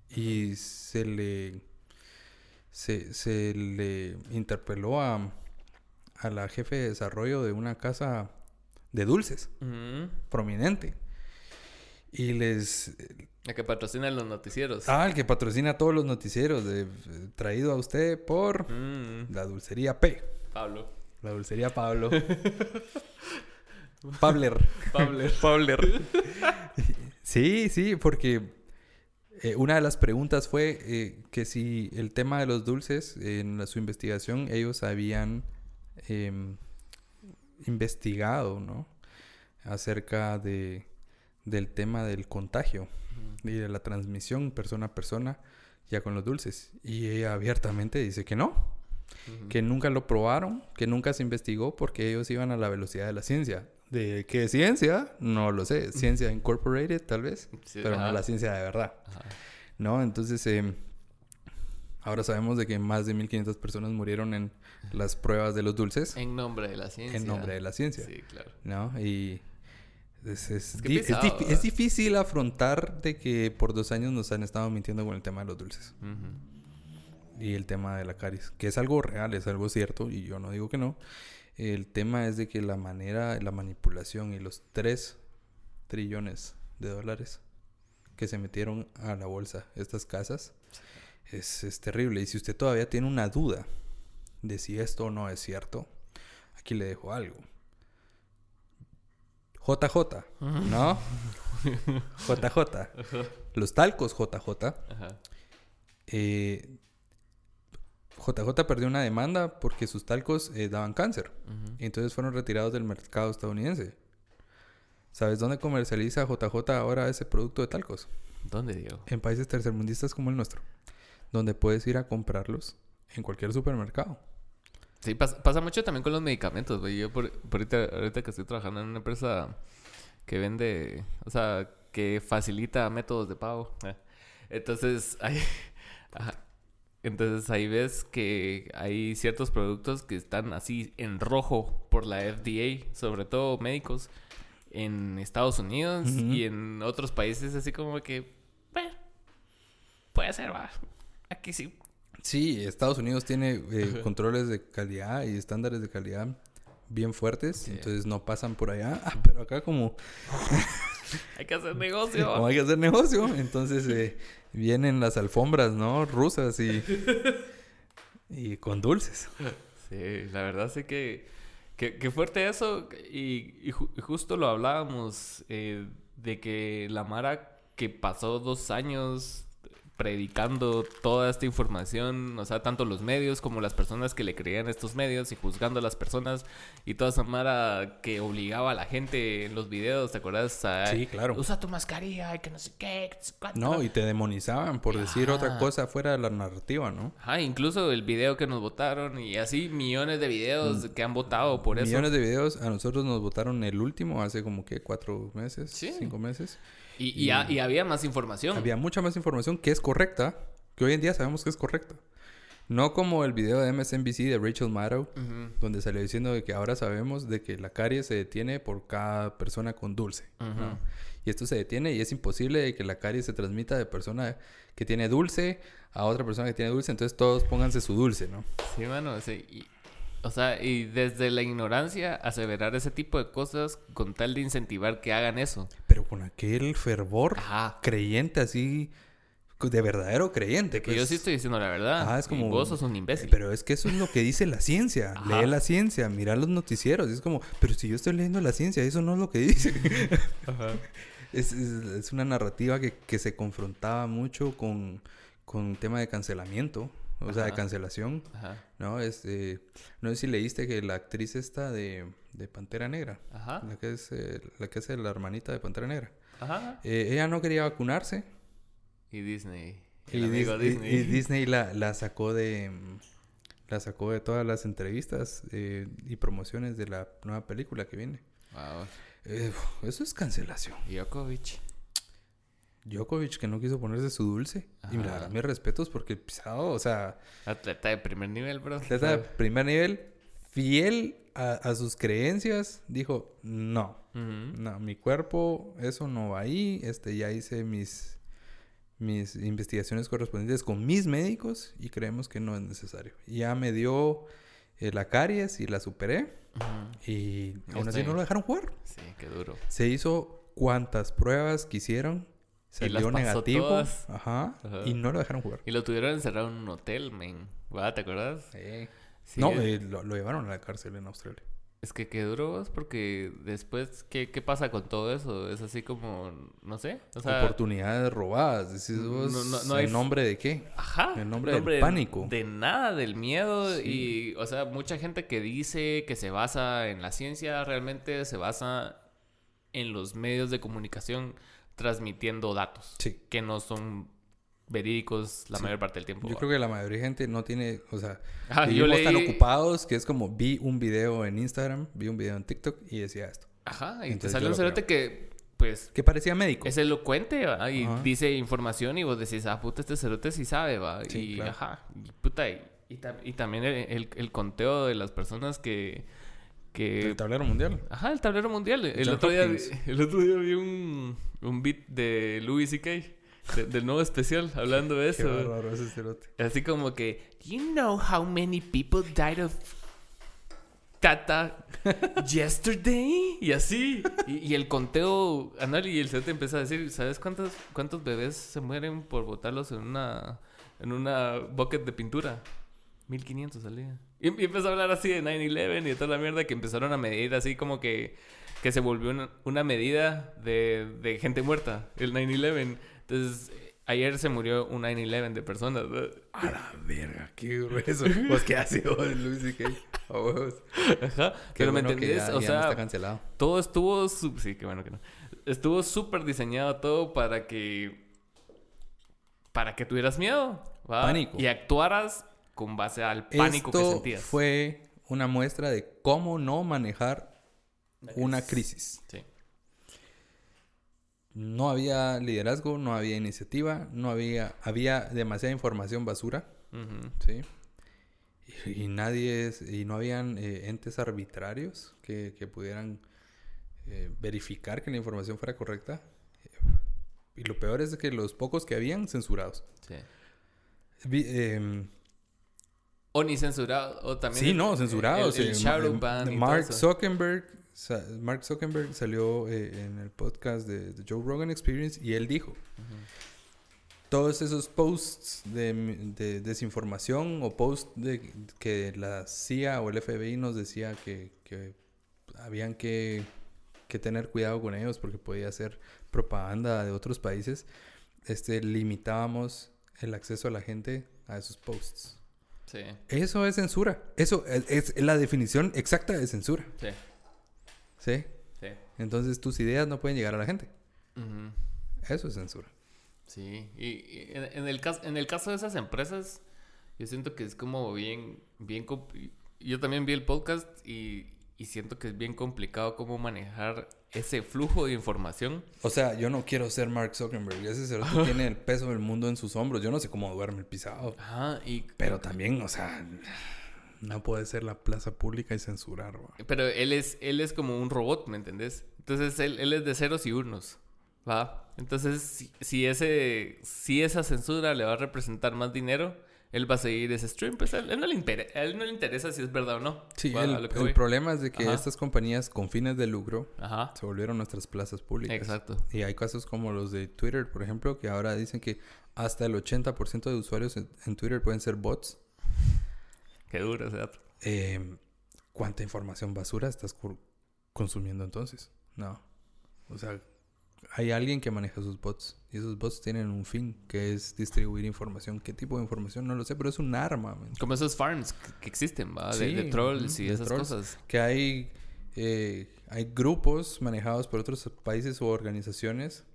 y se le se, se le interpeló a, a la jefe de desarrollo de una casa de dulces prominente y les La que patrocina los noticieros. Ah, el que patrocina todos los noticieros, de- traído a usted por Mm, la dulcería P. Pablo. La dulcería Pablo. Pabler. Pablo. Pabler. sí, sí, porque eh, una de las preguntas fue eh, que si el tema de los dulces, en la- su investigación, ellos habían em, investigado, ¿no? Acerca de, del tema del contagio y de la transmisión persona a persona ya con los dulces. Y ella abiertamente dice que no, que nunca lo probaron, que nunca se investigó porque ellos iban a la velocidad de la ciencia. ¿De qué ciencia? No lo sé. Ciencia Incorporated, tal vez, Sí, pero no ajá. la ciencia de verdad. Ajá. ¿No? Entonces, eh, ahora sabemos de que más de 1500 personas murieron en las pruebas de los dulces En nombre de la ciencia. en nombre de la ciencia. Sí, claro. ¿No? Y es, es, Es que di- es pesado, ¿verdad? es difícil afrontar de que por dos años nos han estado mintiendo con el tema de los dulces Ujú. y el tema de la caries, que es algo real, es algo cierto y yo no digo que no. El tema es de que la manera, la manipulación y los 3 trillones de dólares que se metieron a la bolsa estas casas es, es terrible. Y si usted todavía tiene una duda de si esto o no es cierto, aquí le dejo algo. JJ, ¿no? JJ. Los talcos JJ eh, JJ perdió una demanda porque sus talcos eh, daban cáncer. Y entonces fueron retirados del mercado estadounidense. ¿Sabes dónde comercializa JJ ahora ese producto de talcos? ¿Dónde, Diego? En países tercermundistas como el nuestro. Donde puedes ir a comprarlos en cualquier supermercado. Sí, pas- pasa mucho también con los medicamentos, güey. Yo por, por ahorita, ahorita que estoy trabajando en una empresa que vende, o sea, que facilita métodos de pago. eh. Entonces, ahí, ajá. Entonces ahí ves que hay ciertos productos que están así en rojo por la FDA, sobre todo médicos, en Estados Unidos y en otros países así como que, bueno, puede ser, va. Aquí sí. Sí, Estados Unidos tiene eh, controles de calidad y estándares de calidad bien fuertes. Sí. Entonces no pasan por allá. Ah, pero acá como, Hay que hacer negocio. como hay que hacer negocio. Entonces eh, vienen las alfombras, ¿no? Rusas y, y con dulces. Sí, la verdad sí que, que, que fuerte eso. Y, y ju- y justo lo hablábamos eh, de que la Mara que pasó dos años predicando toda esta información, o sea, tanto los medios como las personas que le creían a estos medios y juzgando a las personas y toda esa Mara que obligaba a la gente en los videos, ¿te acuerdas? A, Sí, claro. Usa tu mascarilla y que no sé qué. no sé cuánto". No, y te demonizaban por decir otra cosa fuera de la narrativa, ¿no? Ajá, incluso el video que nos votaron y así millones de videos que han votado por eso. Mm. Millones de videos. A nosotros nos votaron el último hace como que cuatro meses, Sí. cinco meses. Y, y ha- y había más información. Había mucha más información que es correcta, que hoy en día sabemos que es correcta. No como el video de MSNBC de Rachel Maddow, Ujú, donde salió diciendo de que ahora sabemos de que la carie se detiene por cada persona con dulce. ¿no? Ujú. Y esto se detiene y es imposible de que la carie se transmita de persona que tiene dulce a otra persona que tiene dulce. Entonces todos pónganse su dulce, ¿no? Sí, mano. sí, y- o sea, y desde la ignorancia aseverar ese tipo de cosas con tal de incentivar que hagan eso. Pero con aquel fervor Ajá. creyente así, de verdadero creyente. Que pues. yo sí estoy diciendo la verdad. Ajá, es y como- vos sos un imbécil. Pero es que eso es lo que dice la ciencia. Ajá. Lee la ciencia, mira los noticieros. Y es como, pero si yo estoy leyendo la ciencia, eso no es lo que dice. Ajá. es, es- es una narrativa que, que se confrontaba mucho con, con tema de cancelamiento. O sea, de cancelación. Ajá. ¿No? Este, no sé si leíste que la actriz esta de, de Pantera Negra, Ajá. la que es eh, la que es la hermanita de Pantera Negra, Ajá. eh, ella no quería vacunarse. Y Disney. Y, amigo Dis- Disney. y Disney la, la sacó de la sacó de todas las entrevistas eh, y promociones de la nueva película que viene. Wow. Eh, eso es cancelación. Djokovic. Djokovic que no quiso ponerse su dulce. Y la verdad, mis respetos porque pisado, o sea, Atleta de primer nivel, bro. atleta de primer nivel, fiel a, a sus creencias, dijo, no, no, mi cuerpo, eso no va ahí, este, ya hice mis, mis investigaciones correspondientes con mis médicos y creemos que no es necesario. Ya me dio eh, la caries y la superé y aún así no lo dejaron jugar. Sí, qué duro. Se hizo cuantas pruebas quisieron, salió negativo, todas. ajá, Ajá. y no lo dejaron jugar. Y lo tuvieron encerrado en un hotel, men. ¿Va? ¿Te acuerdas? Sí, no, eh, lo, lo llevaron a la cárcel en Australia. es que qué duro vos, porque después, ¿qué, ¿qué pasa con todo eso? Es así como, no sé. O sea, Oportunidades robadas. Decís no- vos, no- no ¿en nombre de qué? Ajá. En nombre del de- pánico. De nada, del miedo. Sí. Y, o sea, mucha gente que dice que se basa en la ciencia, realmente se basa en los medios de comunicación transmitiendo datos. Sí. Que no son verídicos la Sí. mayor parte del tiempo. Yo creo que la mayoría de gente no tiene, o sea, Ajá, yo tan ocupados que es como vi un video en Instagram, vi un video en TikTok y decía esto. Ajá, y te Entonces sale yo un cerote que, pues, Que parecía médico. es elocuente, ¿va? Y Ajá. dice información y vos decís, ah, puta, este cerote sí sabe, va. Sí, y, claro. ajá, y puta, y, y tam- y también el, el- el conteo de las personas que... que El tablero mundial. Ajá, el tablero mundial. El otro, día, vi- el otro día vi un, un beat de Louis C.K. de- del nuevo especial hablando de Qué eso. bárbaro ese cerote. Así como que, you know how many people died of Tata yesterday? Y así. Y, y el conteo, Anal y el te empieza a decir, ¿sabes cuántos, cuántos bebés se mueren por botarlos en una, en una bucket de pintura? 1500 al día. Y, y empezó a hablar así de 9-11 y de toda la mierda que empezaron a medir así como que, que se volvió una, una medida de, de gente muerta, el 9-11. Entonces, ayer se murió un 9-11 de personas. ¿no? A la verga, qué grueso. Pues qué ha sido Luis. A huevos. Ajá. Qué Pero me bueno que entendés, o ya no sea, está cancelado. todo estuvo... su- Sí, qué bueno que no. Estuvo súper diseñado todo para que... Para que tuvieras miedo. ¿va? Pánico. Y actuaras con base al pánico que sentías. fue una muestra de cómo no manejar una crisis. Sí. No había liderazgo, no había iniciativa, no había... Había demasiada información basura. ¿sí? Y, y nadie... es- y no habían eh, entes arbitrarios que, que pudieran eh, verificar que la información fuera correcta. Y lo peor es que los pocos que habían, censurados. Sí. Vi- em, O ni censurado. O también... Sí, el- no, censurado. El, sí. Mark. Zuckerberg, Mark Zuckerberg salió eh, en el podcast de, de Joe Rogan Experience y él dijo, todos esos posts de, de desinformación o posts de que la CIA o el FBI nos decía que, que habían que, que tener cuidado con ellos porque podía ser propaganda de otros países, este, limitábamos el acceso a la gente a esos posts. Sí, Eso es censura. Eso es, es la definición exacta de censura. sí, ¿Sí? sí. Entonces tus ideas no pueden llegar a la gente. Eso es censura. Sí, y, y en, en el caso, en el caso de esas empresas, yo siento que es como bien, bien, yo también vi el podcast y, y siento que es bien complicado cómo manejar ese flujo de información. O sea, yo no quiero ser Mark Zuckerberg. Ese cerote tiene el peso del mundo en sus hombros. Yo no sé cómo duerme el pisado. Ajá, y... Pero también, o sea, no puede ser la plaza pública y censurar. ¿va? Pero él es, él es como un robot, ¿me entendés? Entonces él, él es de ceros y unos, ¿va? Entonces, si, si ese, si esa censura le va a representar más dinero, él va a seguir ese stream. Pues a él, no, le impere- a él no le interesa si es verdad o no. Sí, el, problema es de que Ajá. estas compañías con fines de lucro Ajá, se volvieron nuestras plazas públicas. exacto. Y hay casos como los de Twitter, por ejemplo, que ahora dicen que hasta el 80% de usuarios en, en Twitter pueden ser bots. Qué duro ese dato. Eh, ¿Cuánta información basura estás consumiendo entonces? No. O sea, hay alguien que maneja sus bots. Y esos bots tienen un fin, que es distribuir información. ¿Qué tipo de información? No lo sé, pero es un arma. man. Como esos farms que, existen, ¿va? De, Sí, de trolls y de esas trolls. cosas. Que hay, eh, hay grupos manejados por otros países u organizaciones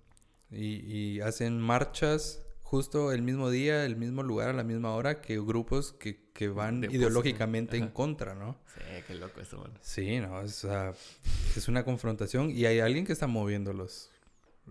y, y hacen marchas justo el mismo día, el mismo lugar, a la misma hora que grupos que, que van De ideológicamente en contra, ¿no? Sí, qué loco eso, man. Sí, no, es, ah, es una confrontación y hay alguien que está moviendo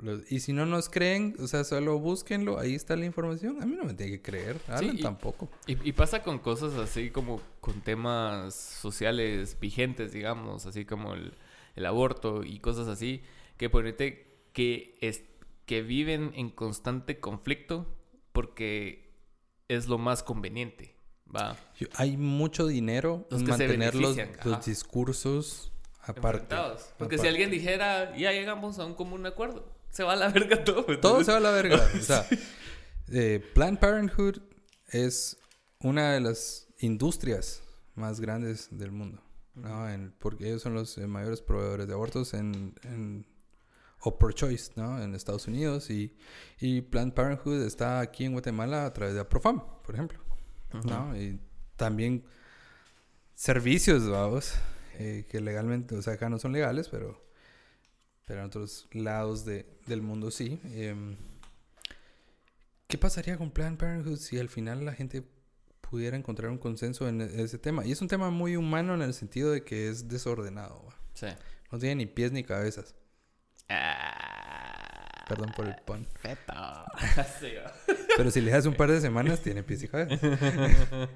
los, Y si no nos creen, o sea, solo búsquenlo, ahí está la información. A mí no me tiene que creer, Alan y- tampoco. Y, y pasa con cosas así como con temas sociales vigentes, digamos, así como el, el aborto y cosas así, que ponete que, es, que viven en constante conflicto porque es lo más conveniente, ¿va? Yo- hay mucho dinero en mantener los, discursos aparte. Porque si alguien dijera, ya llegamos a un común acuerdo, se va a la verga todo. Todo se va a la verga. O sea, eh, Planned Parenthood es una de las industrias más grandes del mundo. ¿no? En- porque ellos son los eh, mayores proveedores de abortos en, en o por choice, ¿no? En Estados Unidos y, y Planned Parenthood está aquí en Guatemala a través de Aprofam, por ejemplo, ¿no? Y también servicios, vamos, eh, que legalmente, o sea, acá no son legales, pero, pero en otros lados de, del mundo sí. Em, ¿Qué pasaría con Planned Parenthood si al final la gente pudiera encontrar un consenso en e- ese tema? Y es un tema muy humano en el sentido de que es desordenado. Sí. no tiene ni pies ni cabezas. Ah, Perdón por el pun. Sí. Pero si le das un par de semanas, tiene pies y cabezas.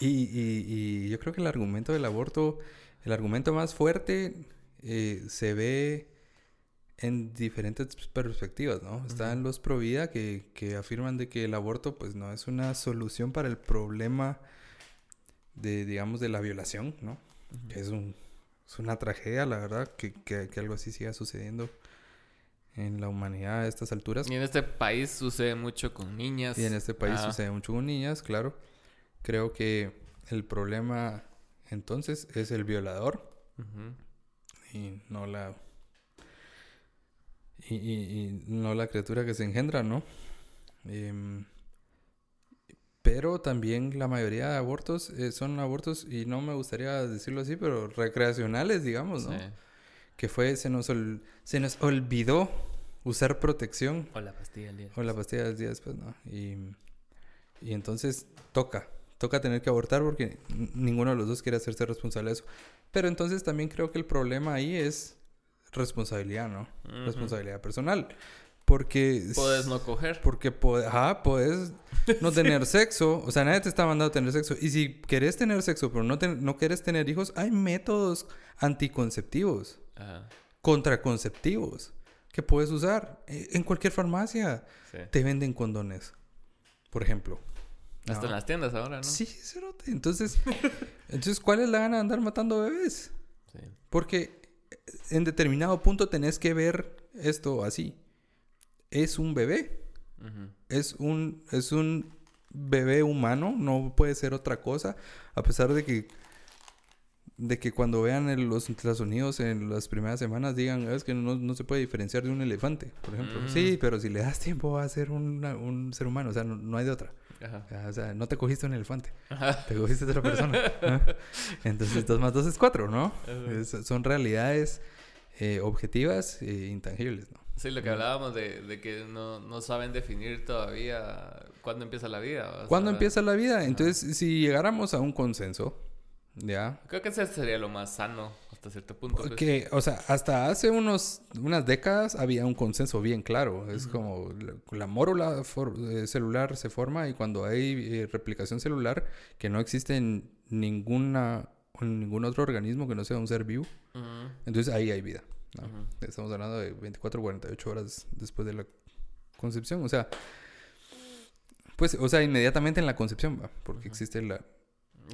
y, y- y yo creo que el argumento del aborto, el argumento más fuerte, eh, se ve en diferentes perspectivas, ¿no? Están los pro vida que, que afirman de que el aborto, pues, no es una solución para el problema de, digamos, de la violación, ¿no? Que es, un, es una tragedia, la verdad, que, que, que algo así siga sucediendo en la humanidad a estas alturas. Y en este país sucede mucho con niñas. Y en este país Ah, sucede mucho con niñas, claro. Creo que el problema entonces es el violador ujú. y no la y, y- y no la criatura que se engendra, ¿no? Em, pero también la mayoría de abortos eh, son abortos, y no me gustaría decirlo así, pero recreacionales, digamos, ¿no? Sí. Que fue, se nos, ol- se nos olvidó usar protección O la pastilla del día. o la pastilla del día después, ¿no? Y, y entonces toca, toca tener que abortar porque ninguno de los dos quiere hacerse responsable de eso. Pero entonces también creo que el problema ahí es responsabilidad, ¿no? Ujú. Responsabilidad personal. Porque... Puedes no coger. Porque po- ajá, puedes no tener sexo. O sea, nadie te está mandando a tener sexo. Y si querés tener sexo, pero no, te- no quieres tener hijos, hay métodos anticonceptivos, Ajá. contraconceptivos, que puedes usar. Eh, En cualquier farmacia Sí. te venden condones, por ejemplo. Hasta No. en las tiendas ahora, ¿no? Sí, cerote. Entonces, entonces, ¿cuál es la gana de andar matando bebés? Sí. Porque en determinado punto tenés que ver esto así. Es un bebé. Es un, es un bebé humano, no puede ser otra cosa, a pesar de que de que cuando vean el- los ultrasonidos en las primeras semanas digan, es que no, no se puede diferenciar de un elefante, por ejemplo. Mm. Sí, pero si le das tiempo va a ser una- un ser humano, o sea, no, no hay de otra. Ajá. O sea, no te cogiste un elefante, Ajá. te cogiste otra persona. ¿no? Entonces, dos más dos es cuatro, ¿no? Ajá. Es- son realidades eh, objetivas e intangibles, ¿no? Sí, lo que hablábamos de, de que no, no saben definir todavía cuándo empieza la vida. o ¿Cuándo empieza la vida? Entonces, si llegáramos a un consenso, ¿ya? Creo que ese sería lo más sano hasta cierto punto. pues. O sea, hasta hace unos, unas décadas había un consenso bien claro. Es como la, la mórula eh, celular se forma y cuando hay eh, replicación celular que no existe en ninguna, en ningún otro organismo que no sea un ser vivo, entonces ahí hay vida. Estamos hablando de 24 o 48 horas después de la concepción. O sea, pues, o sea, inmediatamente en la concepción, ¿va? porque existe la,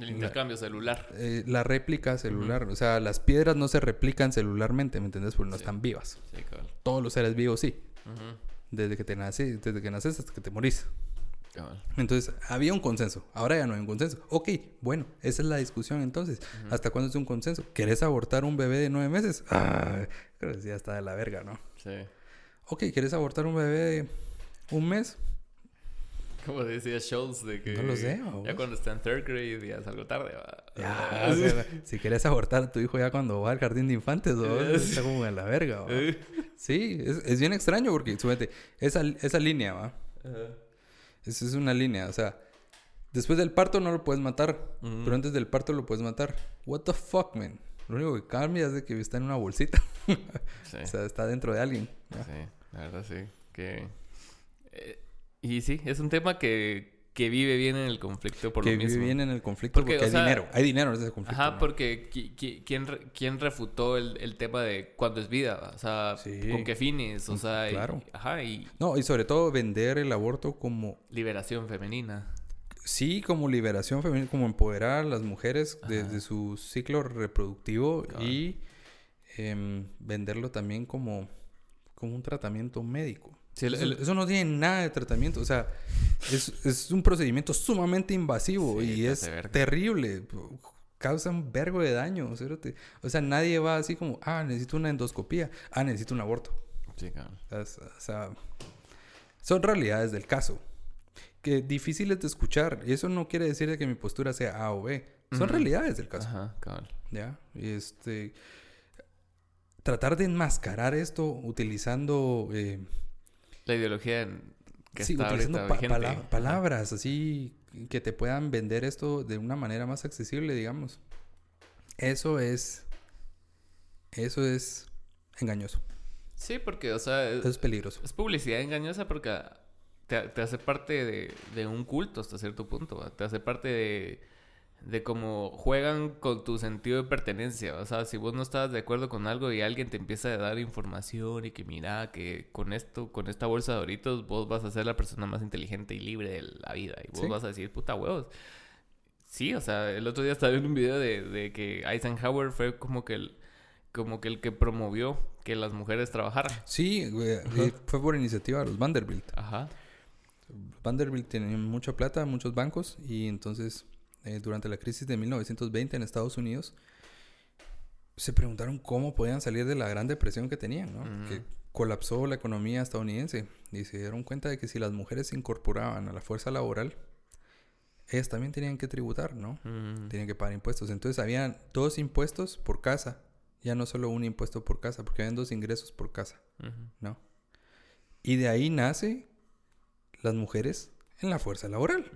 El intercambio celular. eh, la réplica celular. O sea, las piedras no se replican celularmente, ¿me entiendes? Porque no Sí. están vivas. Sí, cabal. Todos los seres vivos sí. Desde que te naces, desde que naces hasta que te morís. cabal. Entonces, había un consenso. Ahora ya no hay un consenso. Ok, bueno, esa es la discusión entonces. ¿Hasta cuándo es un consenso? ¿Querés abortar un bebé de nueve meses? Ah, creo que ya está de la verga, ¿no? Sí. Ok, ¿quieres abortar un bebé de un mes? Como decía Schultz, de que No lo sé, ya vamos. cuando está en third grade ya es algo tarde. va. Ya, o sea, si quieres abortar a tu hijo ya cuando va al jardín de infantes, ¿no? está como en la verga. ¿va? Sí, es, es bien extraño porque, súbete, esa, esa línea, ¿va? Ajá. Esa es una línea, o sea, después del parto no lo puedes matar, pero antes del parto lo puedes matar. What the fuck, man? Lo único que cambia es de que está en una bolsita, Sí. o sea, está dentro de alguien. ¿va? Sí, la verdad sí. Que... eh, y sí, es un tema que, que vive bien en el conflicto por que lo mismo. vive bien en el conflicto Porque, hay sea, dinero, hay dinero en ese conflicto. Ajá, ¿no? porque qui- qui- ¿quién, re- quién refutó el, el tema de cuándo es vida? O sea, Sí. ¿con qué fines? O sea, y- Claro. ajá, y No, y sobre todo vender el aborto como, liberación femenina. sí, como liberación femenina, como empoderar a las mujeres Ajá. desde su ciclo reproductivo y em, venderlo también como, como un tratamiento médico. Sí, el- Eso, el- eso no tiene nada de tratamiento. O sea, es, es un procedimiento sumamente invasivo Sí, y es terrible. Causa un vergo de daño. cerote. O sea, nadie va así como, ah, necesito una endoscopía. Ah, necesito un aborto. Sí. Es- O sea, son realidades del caso. Que difíciles de escuchar. Y eso no quiere decir de que mi postura sea A o B. Son realidades del caso. Ajá, cabal. ¿Ya? Y este. Tratar de enmascarar esto utilizando. eh, La ideología en- que sí, está utilizando pa- pala- palabras así que te puedan vender esto de una manera más accesible, digamos. Eso es. Eso es engañoso. Sí, porque, o sea, Eso es peligroso. Es publicidad engañosa porque te, te hace parte de, de un culto hasta cierto punto. ¿va? Te hace parte de, de cómo juegan con tu sentido de pertenencia. O sea, si vos no estás de acuerdo con algo y alguien te empieza a dar información y que mira que con esto, con esta bolsa de doritos, vos vas a ser la persona más inteligente y libre de la vida. Y vos Sí. vas a decir, puta huevos. Sí, o sea, el otro día estaba viendo un video de, de que Eisenhower fue como que el, como que el que promovió que las mujeres trabajaran. Sí, güey, eh, fue por iniciativa de los Vanderbilt. Ajá. Vanderbilt tiene mucha plata, muchos bancos, y entonces eh, durante la crisis de 1920 en Estados Unidos se preguntaron cómo podían salir de la gran depresión que tenían, ¿no? Ujú. Que colapsó la economía estadounidense y se dieron cuenta de que si las mujeres se incorporaban a la fuerza laboral, ellas también tenían que tributar, ¿no? Ujú. Tenían que pagar impuestos. Entonces habían dos impuestos por casa, ya no solo un impuesto por casa, porque habían dos ingresos por casa, Ujú. ¿no? Y de ahí nace las mujeres en la fuerza laboral.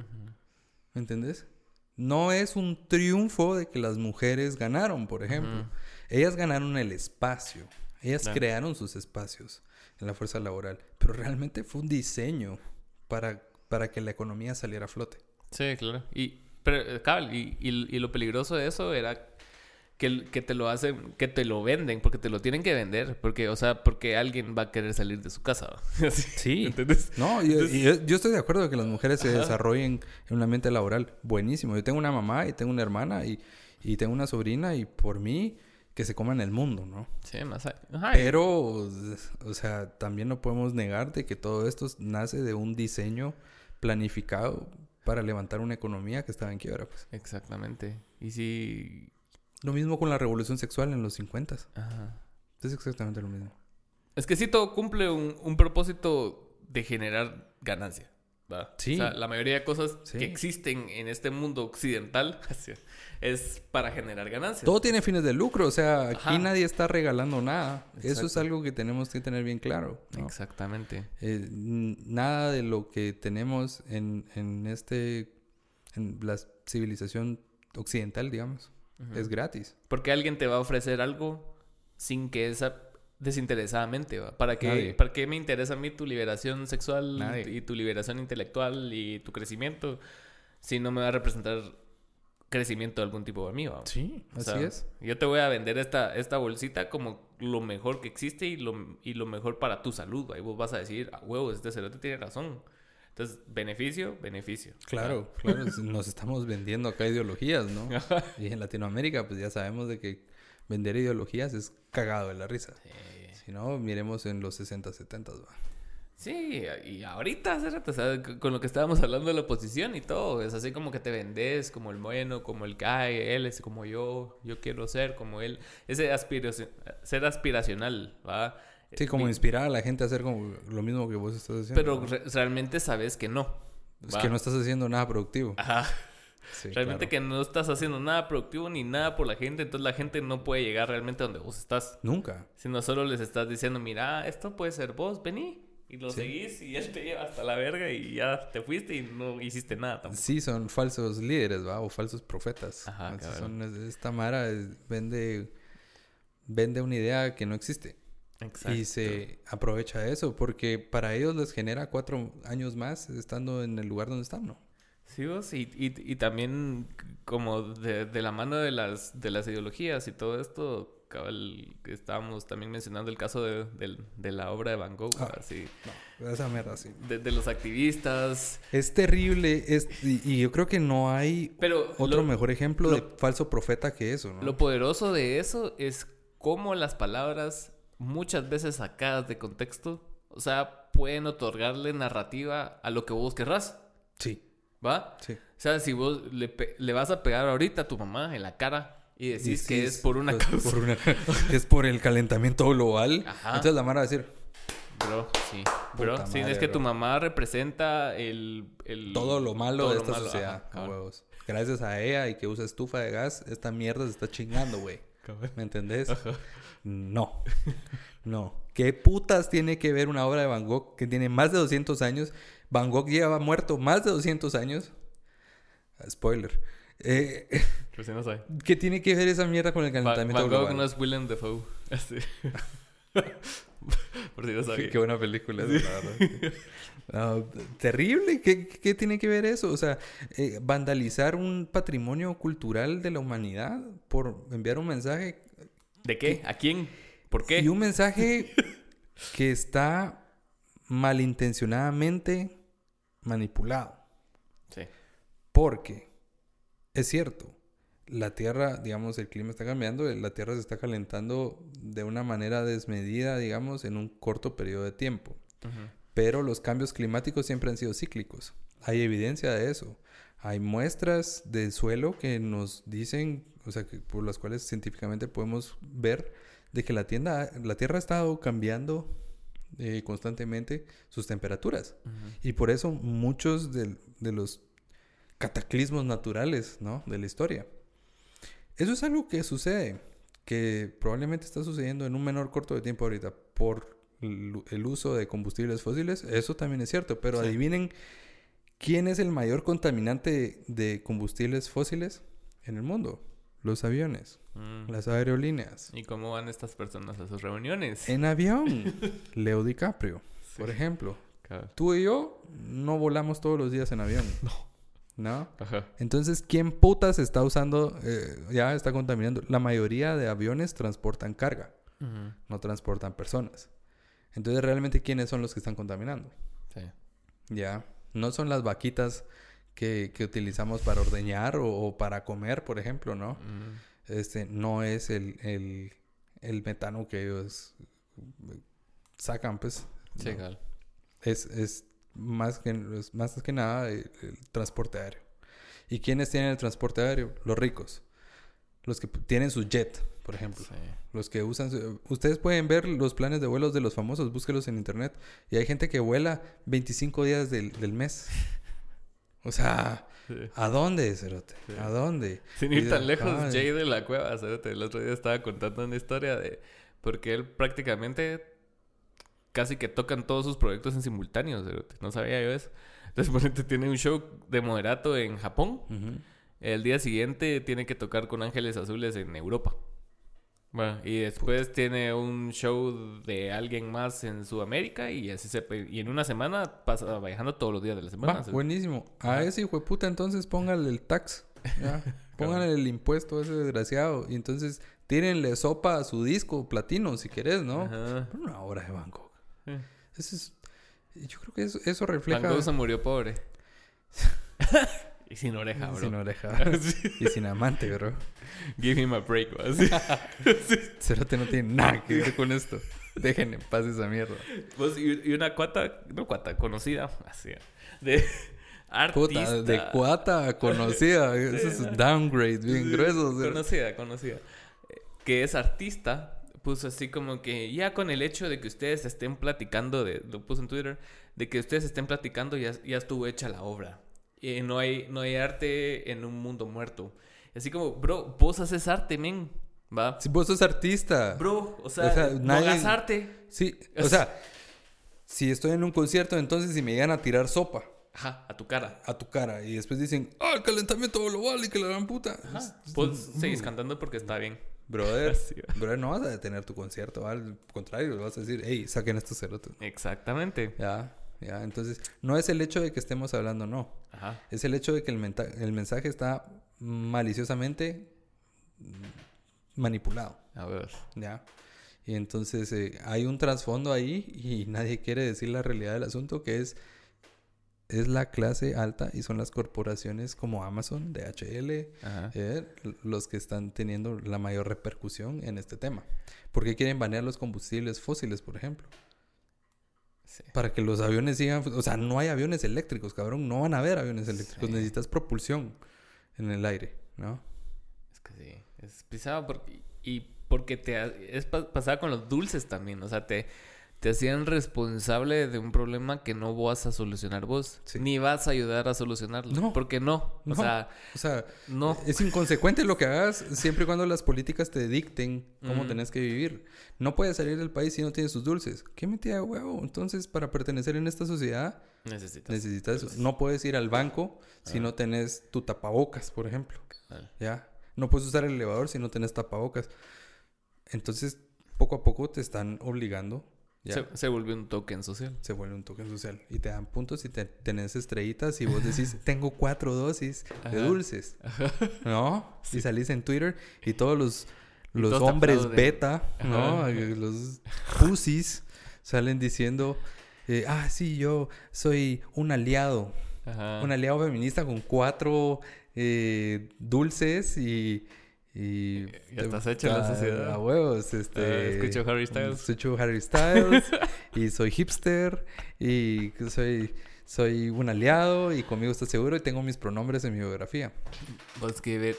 ¿Me entendés? No es un triunfo de que las mujeres ganaron, por ejemplo. Ellas ganaron el espacio. Ellas crearon sus espacios en la fuerza laboral. Pero realmente fue un diseño para, para que la economía saliera a flote. Sí, claro. Y, pero, eh, y, y- y lo peligroso de eso era que, que te lo hacen, que te lo venden, porque te lo tienen que vender, porque, o sea, porque alguien va a querer salir de su casa. Sí. ¿Entendés? No, y- y yo, yo estoy de acuerdo que las mujeres se Ajá. desarrollen en un ambiente laboral buenísimo. Yo tengo una mamá y tengo una hermana y, y tengo una sobrina y por mí que se coman el mundo, ¿no? Sí, más. Ajá, Pero, o sea, también no podemos negar de que todo esto nace de un diseño planificado para levantar una economía que estaba en quiebra. Pues. Exactamente. Y sí. Lo mismo con la revolución sexual en los 50. Ajá. Es exactamente lo mismo. Es que sí todo cumple un, un propósito de generar ganancia. ¿va? Sí. O sea, la mayoría de cosas Sí. que existen en este mundo occidental es para generar ganancias. Todo tiene fines de lucro, o sea, aquí nadie está regalando nada. Eso es algo que tenemos que tener bien claro. ¿no? Exactamente. Eh, nada de lo que tenemos en, en este, en la civilización occidental, digamos, Ujú. es gratis. Porque alguien te va a ofrecer algo sin que esa desinteresadamente, ¿va? ¿Para qué, Nadie. ¿Para qué me interesa a mí tu liberación sexual Nadie. y tu liberación intelectual y tu crecimiento si no me va a representar crecimiento de algún tipo a mí, ¿va? Sí, O así sea, es. Yo te voy a vender esta, esta bolsita como lo mejor que existe y lo, y lo mejor para tu salud. ¿va? Y vos vas a decir, a huevos, este cerote tiene razón. Entonces, beneficio, beneficio. Claro, claro, nos estamos vendiendo acá ideologías, ¿no? Y en Latinoamérica, pues ya sabemos de que vender ideologías es cagado de la risa. Si no, miremos en los 60, 70, ¿va? Sí, y ahorita, cerote, o sea, con lo que estábamos hablando de la oposición y todo, es así como que te vendes como el bueno, como el "Ay, él es como yo, yo quiero ser como él. Ese aspiración, ser aspiracional, ¿va? Sí, como inspirar a la gente a hacer como lo mismo que vos estás haciendo. Pero realmente sabes que no. es ¿va? que no estás haciendo nada productivo. Ajá. Sí, Realmente claro. que no estás haciendo nada productivo ni nada por la gente, entonces la gente no puede llegar realmente a donde vos estás. Nunca. Sino solo les estás diciendo, mira, esto puede ser vos, vení. Y lo Sí. seguís y él te lleva hasta la verga y ya te fuiste y no hiciste nada tampoco. Sí, son falsos líderes, ¿va? O falsos profetas. Ajá, son- esta Mara vende, vende una idea que no existe. Exacto. Y se aprovecha de eso porque para ellos les genera cuatro años más estando en el lugar donde están, ¿no? Sí, vos, y, y, y también como de, de la mano de las, de las ideologías y todo esto, cabal, estábamos también mencionando el caso de, del- de la obra de Van Gogh, Ah. así, No, esa mierda sí. de, de los activistas, Es terrible es, y, y yo creo que no hay pero otro lo- mejor ejemplo lo- de falso profeta que eso, ¿no? Lo poderoso de eso es cómo las palabras, muchas veces sacadas de contexto, o sea, pueden otorgarle narrativa a lo que vos querrás, Sí, ¿va? sí. O sea, si vos le, vas a pegar ahorita a tu mamá en la cara y decís que es por una pues, causa. por una- que es por el calentamiento global. Ajá. Entonces la Mara va a decir Bro, sí. Bro, Puta sí, madre, es que tu mamá representa el... el- todo lo malo todo de lo esta malo, sociedad, ajá, huevos. Gracias a ella y que usa estufa de gas, esta mierda se está chingando, güey. ¿Me entendés? No. No. ¿Qué putas tiene que ver una obra de Van Gogh que tiene más de 200 años? Van Gogh lleva muerto más de 200 años. Ah, Spoiler. Eh, Recién no sabe. ¿Qué tiene que ver esa mierda con el Van, calentamiento Van Gogh global? no es Willem Dafoe. Así. por si no sabía. Qué buena película, la verdad. Terrible. ¿Qué, qué tiene que ver eso? O sea, eh, vandalizar un patrimonio cultural de la humanidad por enviar un mensaje. ¿De qué? ¿A quién? ¿Por qué? Y un mensaje que está malintencionadamente manipulado. Sí. Porque es cierto, la Tierra, digamos, el clima está cambiando, la Tierra se está calentando de una manera desmedida, digamos, en un corto periodo de tiempo. Pero los cambios climáticos siempre han sido cíclicos. Hay evidencia de eso. Hay muestras del suelo que nos dicen, o sea, que por las cuales científicamente podemos ver de que la, tienda, la Tierra ha estado cambiando eh, constantemente sus temperaturas. Y por eso muchos de, de los cataclismos naturales, ¿no? De la historia. Eso es algo que sucede, que probablemente está sucediendo en un menor corto de tiempo ahorita por el uso de combustibles fósiles. Eso también es cierto, pero adivinen quién es el mayor contaminante de combustibles fósiles en el mundo. Los aviones, mm. las aerolíneas. ¿Y cómo van estas personas a sus reuniones? En avión. Leo DiCaprio, por ejemplo. Tú y yo no volamos todos los días en avión. No. ¿no? Ajá. Entonces, ¿quién putas está usando, eh, ya está contaminando? La mayoría de aviones transportan carga, no transportan personas. Entonces, realmente, ¿quiénes son los que están contaminando? Sí. Ya, no son las vaquitas que, que utilizamos para ordeñar o, para comer, por ejemplo, ¿no? Este, no es el, el, el, metano que ellos sacan, pues. Sí, Es, es más que, más que nada el, transporte aéreo. ¿Y quiénes tienen el transporte aéreo? Los ricos. Los que tienen su jet, por ejemplo. Los que usan... ustedes pueden ver los planes de vuelos de los famosos, búsquelos en internet. Y hay gente que vuela 25 días del, del mes. O sea, ¿a dónde, Cerote? ¿A dónde? Sin ir tan lejos, Jay de la Cueva, Cerote, el otro día estaba contando una historia de... Porque él prácticamente casi que tocan todos sus proyectos en simultáneo. No sabía yo eso. Entonces, por ejemplo, tiene un show de moderato en Japón. El día siguiente tiene que tocar con Ángeles Azules en Europa. Bueno, y después tiene un show de alguien más en Sudamérica y así se y en una semana pasa viajando todos los días de la semana. buenísimo. A ese hijo de puta entonces póngale el tax. Póngale el impuesto a ese desgraciado. Y entonces tírenle sopa a su disco platino si querés, ¿no? Por una hora de banco. Eh. Eso es, yo creo que eso, eso refleja... Van se murió pobre. y sin oreja, bro. Sin oreja. Y sin amante, bro. Give him a break, bro. Cerote no tiene nada que ver con esto. Déjenme en paz esa mierda. Pues, y, una cuata, no cuata, conocida, así, de artista. de cuata conocida. Eso es un downgrade bien grueso. Conocida, conocida. Eh, que es artista puso así como que ya con el hecho de que ustedes estén platicando, de, lo puso en Twitter, de que ustedes estén platicando ya, ya estuvo hecha la obra. Y no hay, no hay arte en un mundo muerto. Así como, bro, vos haces arte, men. ¿Va? Si vos sos artista. Bro, o sea, no hagas arte. Sí, o sea, si estoy en un concierto, entonces si me llegan a tirar sopa. Ajá, a tu cara. A tu cara. Y después dicen, ah, el calentamiento global y que la gran puta. Ajá. Pues seguís cantando porque está bien. Brother, brother, no vas a detener tu concierto, al contrario, vas a decir, hey, saquen estos cerotes. Exactamente. Ya, ya, entonces, no es el hecho de que estemos hablando, no. Ajá. Es el hecho de que el, el mensaje está maliciosamente manipulado. A ver. Ya. Y entonces eh, hay un trasfondo ahí y nadie quiere decir la realidad del asunto, que es es la clase alta y son las corporaciones como Amazon, DHL, eh, los que están teniendo la mayor repercusión en este tema. ¿Por qué quieren banear los combustibles fósiles, por ejemplo? Para que los aviones sigan... O sea, no hay aviones eléctricos, cabrón. No van a haber aviones eléctricos. Necesitas propulsión en el aire, ¿no? Es que sí. Es pisado porque... Y porque te... Es pasada con los dulces también. O sea, te te hacían responsable de un problema que no vas a solucionar vos. Ni vas a ayudar a solucionarlo. No. Porque no. O sea, o sea no. es inconsecuente lo que hagas siempre y cuando las políticas te dicten cómo tenés que vivir. No puedes salir del país si no tienes tus dulces. ¿Qué metida de huevo? Entonces, para pertenecer en esta sociedad, necesitas, necesitas No puedes ir al banco si ah. no tenés tu tapabocas, por ejemplo. ¿Ya? No puedes usar el elevador si no tenés tapabocas. Entonces, poco a poco te están obligando se, se, vuelve un token social. Se vuelve un token social. Y te dan puntos y te, tenés estrellitas y vos decís, tengo cuatro dosis de dulces. ¿No? Y salís en Twitter y todos los, los hombres beta, ¿no? Los pussies salen diciendo, eh, ah, sí, yo soy un aliado. Un aliado feminista con cuatro eh, dulces y y ya estás hecho en la sociedad. A huevos, este. Uh, escucho Harry Styles. Escucho Harry Styles. y soy hipster. Y soy, soy un aliado y conmigo estás seguro y tengo mis pronombres en mi biografía. Pues que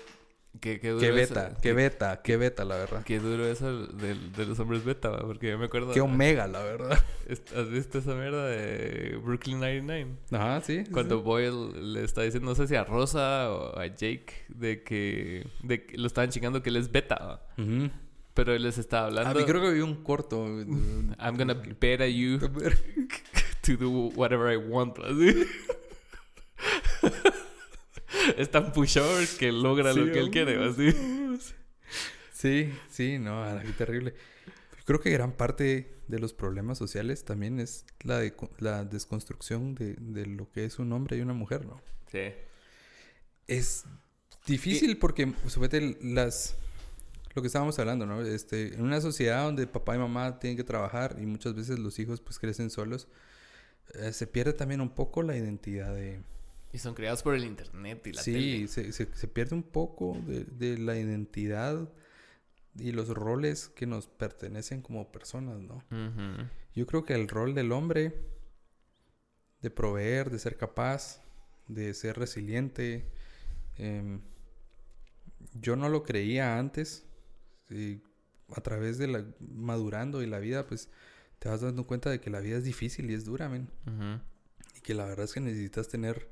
duro Qué eso- beta, qué beta, qué beta, la verdad. Qué duro eso de, de los hombres beta, ¿va? porque yo me acuerdo. Qué omega, la verdad. ¿Has visto esa mierda de Brooklyn 99? Ajá, sí. Cuando sí. Boyle le está diciendo, no sé si a Rosa o a Jake, de que, de que lo estaban chingando que él es beta, pero él les estaba hablando. vi- creo que vi un corto. I'm gonna beta you to do whatever I want. es tan pushover que logra lo Sí, que él quiere, así. Sí, sí, no, qué terrible. Creo que gran parte de los problemas sociales también es la, de, la desconstrucción de, de lo que es un hombre y una mujer, ¿no? Sí. Es difícil porque, suponete, las... Lo que estábamos hablando, ¿no? Este, en una sociedad donde papá y mamá tienen que trabajar y muchas veces los hijos pues crecen solos, eh, se pierde también un poco la identidad de... Y son creados por el internet y la sí, tele. se, se, se pierde un poco de, de la identidad y los roles que nos pertenecen como personas, ¿no? Yo creo que el rol del hombre de proveer, de ser capaz, de ser resiliente, em, yo no lo creía antes. Y a través de la madurando y la vida, pues te vas dando cuenta de que la vida es difícil y es dura, men. Y que la verdad es que necesitas tener,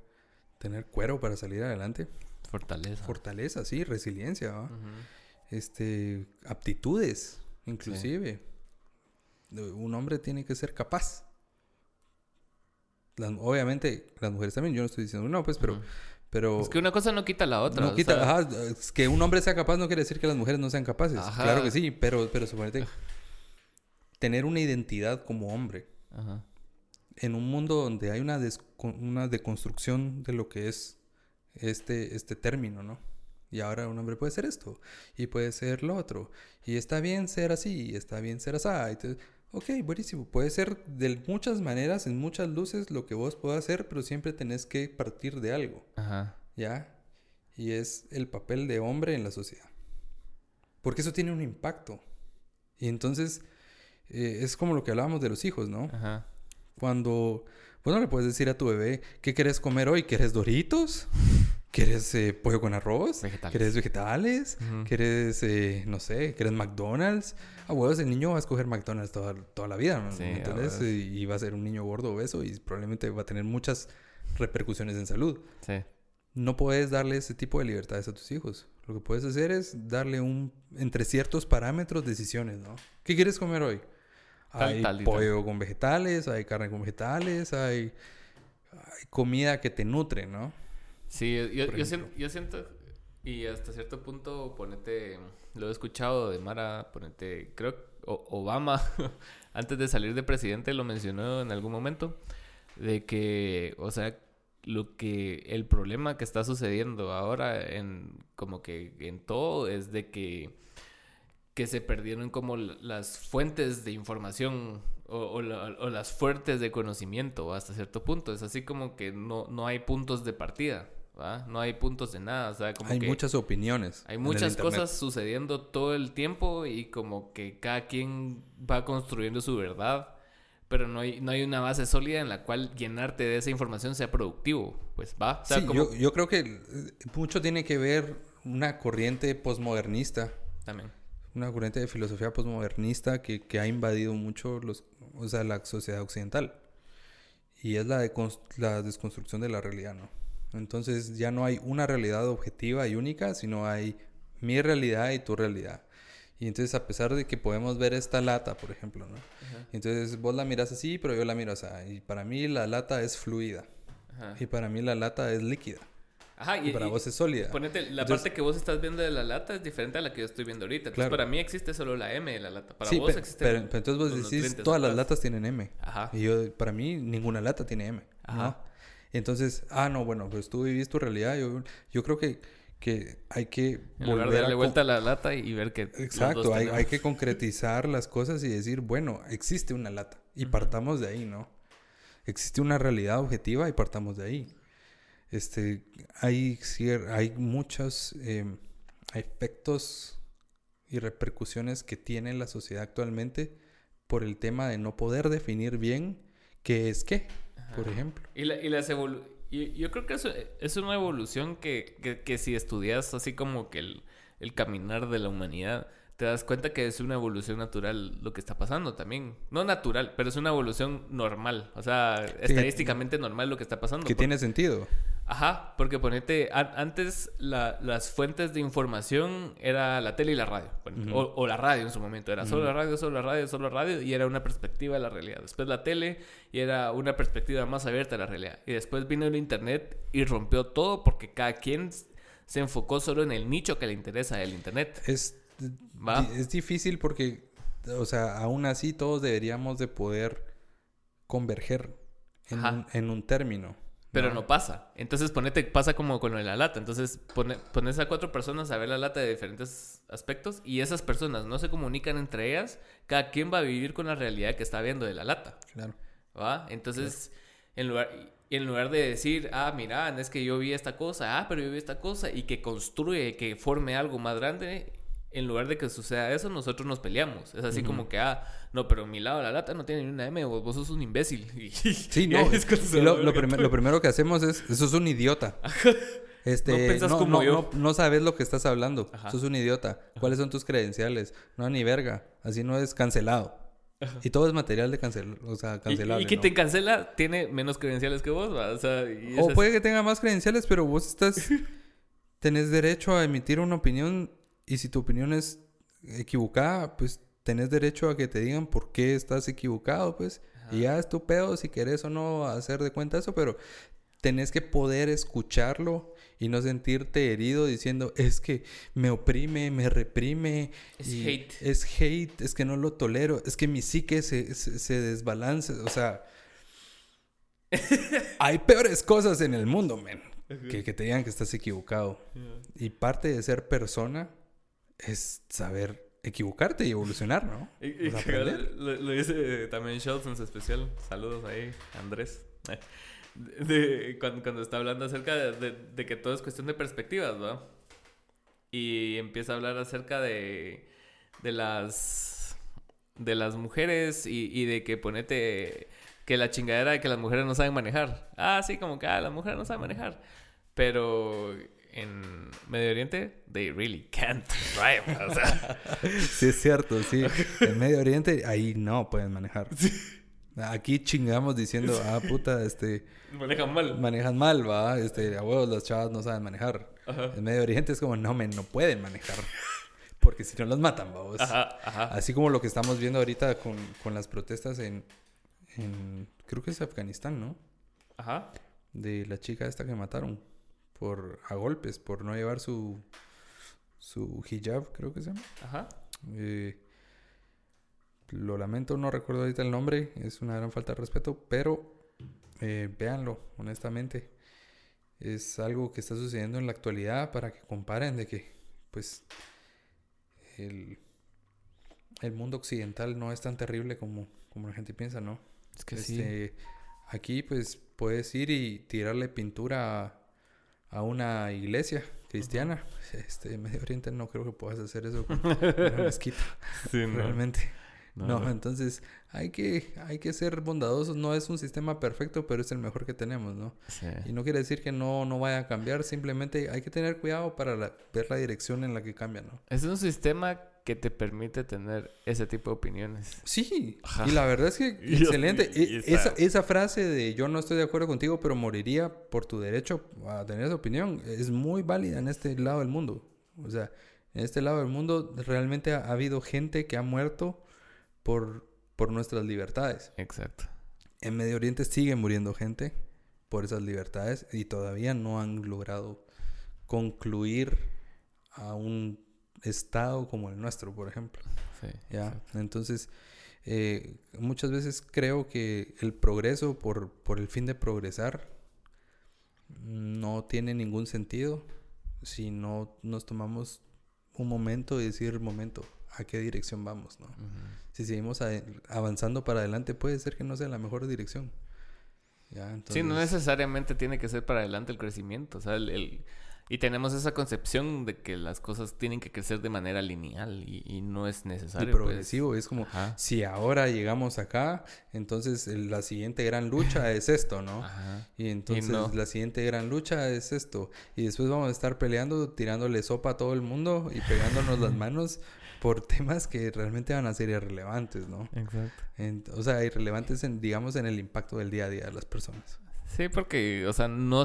tener cuero para salir adelante. Fortaleza. Fortaleza, sí, resiliencia, este, aptitudes, inclusive. Un hombre tiene que ser capaz. Las- obviamente, las mujeres también, yo no estoy diciendo no, pues, pero... Pero Es que una cosa no quita la otra. no quita, sea, ajá, es que un hombre sea capaz no quiere decir que las mujeres no sean capaces. Ajá. Claro que sí, pero, pero suponete tener una identidad como hombre ajá. En un mundo donde hay una, una deconstrucción de lo que es este, este término, ¿no? Y ahora un hombre puede ser esto y puede ser lo otro. Y está bien ser así, y está bien ser así. Te- ok, buenísimo. Puede ser de muchas maneras, en muchas luces, lo que vos puedas hacer, pero siempre tenés que partir de algo, Ajá. ¿ya? Y es el papel de hombre en la sociedad. Porque eso tiene un impacto. Y entonces eh, es como lo que hablábamos de los hijos, ¿no? Ajá. Cuando vos no le puedes decir a tu bebé, ¿qué querés comer hoy? ¿Querés doritos? ¿Querés eh, pollo con arroz? Vegetales. ¿Querés vegetales? Ujú. ¿Querés, eh, no sé, querés McDonald's? A huevos, el niño va a escoger McDonald's toda, toda la vida, ¿no? Sí. Y y va a ser un niño gordo obeso y probablemente va a tener muchas repercusiones en salud. Sí. No puedes darle ese tipo de libertades a tus hijos. Lo que puedes hacer es darle un, entre ciertos parámetros, decisiones, ¿no? ¿Qué quieres comer hoy? Tal, hay tal pollo con vegetales, hay carne con vegetales, hay, hay comida que te nutre, ¿no? Sí, yo, yo, siento, yo siento, y hasta cierto punto, ponete, lo he escuchado de Mara, ponete, creo, o- Obama, antes de salir de presidente, lo mencionó en algún momento, de que, o sea, lo que, el problema que está sucediendo ahora en, como que en todo, es de que, que se perdieron como las fuentes de información o, o la- o las fuentes de conocimiento hasta cierto punto. Es así como que no, no hay puntos de partida, ¿va? No hay puntos de nada, o sea, como Hay que muchas opiniones. hay muchas cosas sucediendo todo el tiempo y como que cada quien va construyendo su verdad, pero no hay, no hay una base sólida en la cual llenarte de esa información sea productivo, pues va. O sea, sí, como... yo, yo creo que eh, mucho tiene que ver una corriente posmodernista, También. Una corriente de filosofía posmodernista que, que ha invadido mucho los, o sea, la sociedad occidental. Y es la, decons- la desconstrucción de la realidad, ¿no? Entonces ya no hay una realidad objetiva y única, sino hay mi realidad y tu realidad. Y entonces a pesar de que podemos ver esta lata, por ejemplo, ¿no? Ajá. Entonces vos la miras así, pero yo la miro así. Y para mí la lata es fluida. Ajá. Y para mí la lata es líquida. Ajá, Y, y, para y- vos es sólida. Ponete, la Entonces- parte que vos estás viendo de la lata es diferente a la que yo estoy viendo ahorita. Entonces, Claro. para mí existe solo la M de la lata. Para sí, vos pe- existe. pero, pero entonces vos decís, todas las latas tienen M. Ajá. Y yo, para mí, ninguna lata tiene M. Ajá. ¿no? Entonces, ah, no, bueno, pues tú vivís tu realidad. Yo, yo creo que, que hay que En lugar de volver darle a... vuelta a la lata y ver que. Exacto, hay que concretizar las cosas y decir, bueno, existe una lata y partamos de ahí, ¿no? Existe una realidad objetiva y partamos de ahí. Este, hay, cier- hay muchos em, efectos y repercusiones que tiene la sociedad actualmente por el tema de no poder definir bien qué es qué. por ejemplo. Y, la, y las evolu yo creo que eso es una evolución que, que, que si estudias así como que el, el caminar de la humanidad, te das cuenta que es una evolución natural lo que está pasando también. No natural, pero es una evolución normal. O sea, estadísticamente normal lo que está pasando. Que tiene sentido. Ajá, porque ponete, antes la, las fuentes de información era la tele y la radio, o, la radio en su momento, era solo la radio, solo la radio, solo la radio, y era una perspectiva de la realidad. Después la tele y era una perspectiva más abierta de la realidad. Y después vino el internet y rompió todo porque cada quien se enfocó solo en el nicho que le interesa del internet. Es, es difícil porque, o sea, aún así todos deberíamos de poder converger en, un, en un término. Pero no. pasa. Entonces ponete, pasa como con lo de la lata. Entonces pones a cuatro personas a ver la lata de diferentes aspectos y esas personas no se comunican entre ellas. Cada quien va a vivir con la realidad que está viendo de la lata. Claro. ¿Va? Entonces, en lugar en lugar de decir, ah, mira, es que yo vi esta cosa, ah, pero yo vi esta cosa, y que construye, que forme algo más grande, en lugar de que suceda eso, nosotros nos peleamos. Es así como que, ah, no, pero mi lado de la lata no tiene ni una M, vos, vos sos un imbécil. sí, no. lo, lo, primero que hacemos es, sos un idiota. Este, no pensas como yo. No, sabes lo que estás hablando. Sos un idiota. ¿Cuáles son tus credenciales? No, ni verga. Así no es cancelado. Y todo es material de cancel, o sea, cancelable. Y, quien te cancela tiene menos credenciales que vos, O, sea, o puede que tenga más credenciales, pero vos estás. tenés derecho a emitir una opinión y si tu opinión es equivocada, pues tenés derecho a que te digan por qué estás equivocado, pues. Y ya es tu pedo si querés o no hacer de cuenta eso, pero tenés que poder escucharlo y no sentirte herido diciendo es que me oprime, me reprime. Es hate. Es hate, es que no lo tolero, es que mi psique se, se, desbalance. O sea, hay peores cosas en el mundo, men, que, que, te digan que estás equivocado. Y parte de ser persona es saber equivocarte y evolucionar, ¿no? Y, lo, dice también Schultz en su especial. Saludos ahí, Andrés. De, cuando, está hablando acerca de, que todo es cuestión de perspectivas, ¿no? Y empieza a hablar acerca de, de las de las mujeres y, y, de que ponete que la chingadera de que las mujeres no saben manejar. Ah, sí, como que ah, las mujeres no saben manejar. Pero en Medio Oriente, they really can't drive. O sea. sí, es cierto, sí. En Medio Oriente, ahí no pueden manejar. Aquí chingamos diciendo, ah, puta, este... Manejan mal. Manejan mal, va. Este, a huevos, las chavas no saben manejar. En Medio Oriente es como, no, men, no pueden manejar. Porque si no los matan, vamos. Ajá, ajá. Así como lo que estamos viendo ahorita con, con las protestas en, en... Creo que es Afganistán, ¿no? Ajá. De la chica esta que mataron por a golpes por no llevar su su hijab, creo que se llama. Ajá. Eh, lo lamento, no recuerdo ahorita el nombre, es una gran falta de respeto, pero eh, véanlo, honestamente. Es algo que está sucediendo en la actualidad para que comparen de que, pues, el, el mundo occidental no es tan terrible como, como la gente piensa, ¿no? Es que sí. Este, aquí, pues, puedes ir y tirarle pintura a una iglesia cristiana. Este, Medio Oriente no creo que puedas hacer eso con una mezquita. Realmente. No, entonces hay que, hay que ser bondadosos. No es un sistema perfecto, pero es el mejor que tenemos, ¿no? Y no quiere decir que no, no vaya a cambiar, simplemente hay que tener cuidado para ver la dirección en la que cambia, ¿no? Es un sistema que te permite tener ese tipo de opiniones. Sí, y la verdad es que excelente. E, esa, esa, frase de yo no estoy de acuerdo contigo, pero moriría por tu derecho a tener esa opinión es muy válida en este lado del mundo. O sea, en este lado del mundo realmente ha, habido gente que ha muerto por, por nuestras libertades. Exacto. En Medio Oriente sigue muriendo gente por esas libertades y todavía no han logrado concluir a un estado como el nuestro, por ejemplo. Sí, ¿Ya? Entonces, eh, muchas veces creo que el progreso por, por el fin de progresar no tiene ningún sentido si no nos tomamos un momento y decir, momento, ¿a qué dirección vamos? ¿no? Si seguimos avanzando para adelante, puede ser que no sea la mejor dirección. ¿Ya? Sí, no necesariamente tiene que ser para adelante el crecimiento. O sea, el Y tenemos esa concepción de que las cosas tienen que crecer de manera lineal y, y no es necesario. Y pues. progresivo, es como, Ajá. si ahora llegamos acá, entonces la siguiente gran lucha es esto, ¿no? Ajá. Y entonces no. la siguiente gran lucha es esto. Y después vamos a estar peleando, tirándole sopa a todo el mundo y pegándonos las manos por temas que realmente van a ser irrelevantes, ¿no? Exacto. En- o sea, irrelevantes, en, digamos, en el impacto del día a día de las personas. Sí, porque, o sea, no,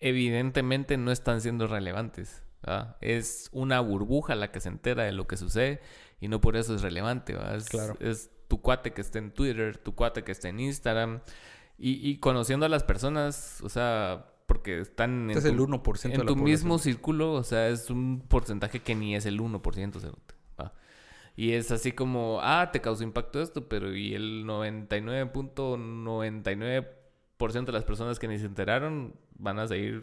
evidentemente no están siendo relevantes. ¿verdad? Es una burbuja la que se entera de lo que sucede y no por eso es relevante. Es, Claro. es tu cuate que está en Twitter, tu cuate que está en Instagram y, y conociendo a las personas, o sea, porque están Este es tu, el 1% de en la tu mismo círculo, o sea, es un porcentaje que ni es el 1%. cerote, ¿va? Y es así como, ah, te causó impacto esto, pero y el 99.99% de las personas que ni se enteraron van a seguir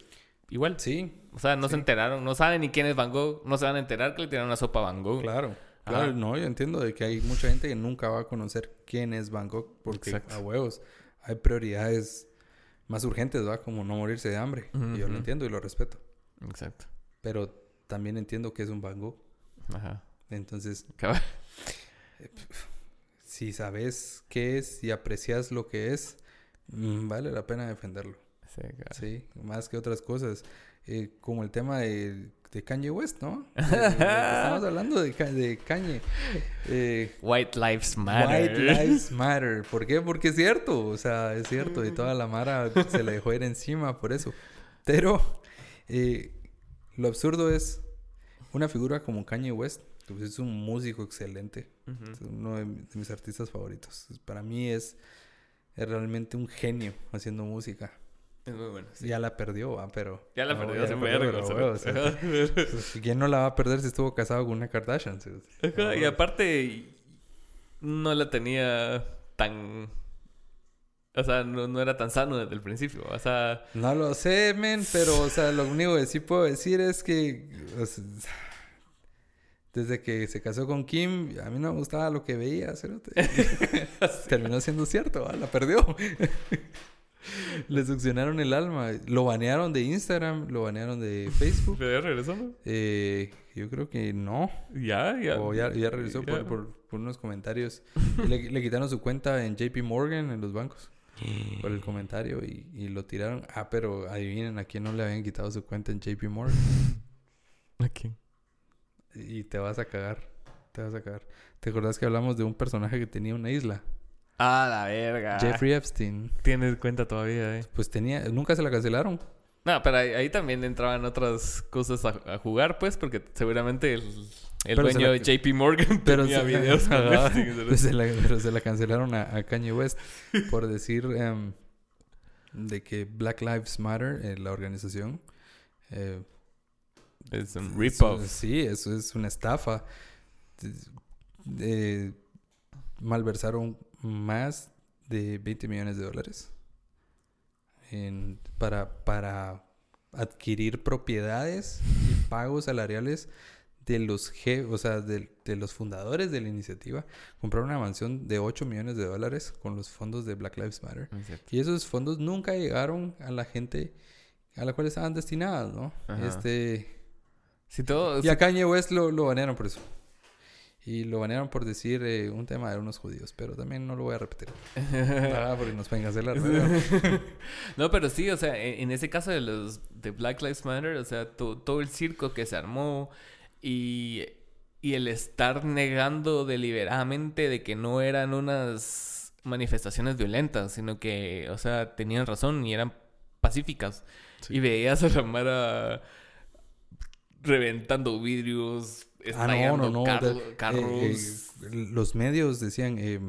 igual. Sí, O sea, no se enteraron, no saben ni quién es Van Gogh, no se van a enterar que le tiraron una sopa a Van Gogh. claro. Ajá. Claro, no, yo entiendo de que hay mucha gente que nunca va a conocer quién es Bangkok porque Exacto. a huevos hay prioridades más urgentes, ¿va? Como no morirse de hambre. Y yo lo entiendo y lo respeto. Exacto. Pero también entiendo que es un Van Gogh. Ajá. Entonces, si sabes qué es y aprecias lo que es, mm, vale la pena defenderlo. Sí, más que otras cosas. Eh, como el tema de, de Kanye West, ¿no? De- de- de- estamos hablando de, Ka- de Kanye. Eh, White Lives Matter. White Lives Matter. ¿Por qué? Porque es cierto. O sea, es cierto. Y toda la Mara se le dejó ir encima por eso. Pero eh, lo absurdo es una figura como Kanye West. pues es un músico excelente. Es uno de mis artistas favoritos. Para mí es, es realmente un genio haciendo música. Es muy bueno. sí. Ya la perdió, ¿va? pero... Ya la no, perdió ya hace vergo, pero, o sea. huevos, o sea, pues, ¿Quién no la va a perder si estuvo casado con una Kardashian? Sí, Ajá, Y aparte, no la tenía tan. O sea, no, no era tan sano desde el principio. O sea, No lo sé, men, pero, o sea, lo único que sí puedo decir es que... o sea, desde que se casó con Kim, a mí no me gustaba lo que veía, cerote. Terminó siendo cierto, ¿va? la perdió. Le succionaron el alma. Lo banearon de Instagram, lo banearon de Facebook. ¿pero ya regresó? Eh, yo creo que no. Ya, ya. O ya, ya regresó Ya. por, por- por unos comentarios. Le, le quitaron su cuenta en JP Morgan, en los bancos, por el comentario y, y lo tiraron. Ah, pero adivinen a quién no le habían quitado su cuenta en JP Morgan. Aquí. Y te vas a cagar. Te vas a cagar. ¿Te acordás que hablamos de un personaje que tenía una isla? Ah, la verga. Jeffrey Epstein. Tienes cuenta todavía, eh. Pues tenía... Nunca se la cancelaron. No, pero ahí, ahí también entraban otras cosas a, a jugar, pues, porque seguramente el, el dueño la- de JP Morgan Pero tenía se, videos. Pues se la, pero se la cancelaron a, a Kanye West por decir em, de que Black Lives Matter, eh, la organización, eh, Es un rip-off. Sí, eso es una estafa. Eh, malversaron más de 20 millones de dólares en- para, para adquirir propiedades y pagos salariales de los o sea, de, de los fundadores de la iniciativa. Compraron una mansión de 8 millones de dólares con los fondos de Black Lives Matter. Cierto. Y esos fondos nunca llegaron a la gente a la cual estaban destinados, ¿no? Ajá. Este... Si todo... Y a Kanye West lo, lo banearon por eso. Y lo banearon por decir eh, un tema de unos judíos, pero también no lo voy a repetir. Ah, porque nos pueden cancelar. ¿no? no, pero sí, o sea, en, en ese caso de los de Black Lives Matter, o sea, to- todo el circo que se armó y, y el estar negando deliberadamente de que no eran unas manifestaciones violentas, sino que, o sea, tenían razón y eran pacíficas. Sí. Y veías a la Mara reventando vidrios, Ah, no, no, no. carro- de- eh, carros. eh, los medios decían, eh,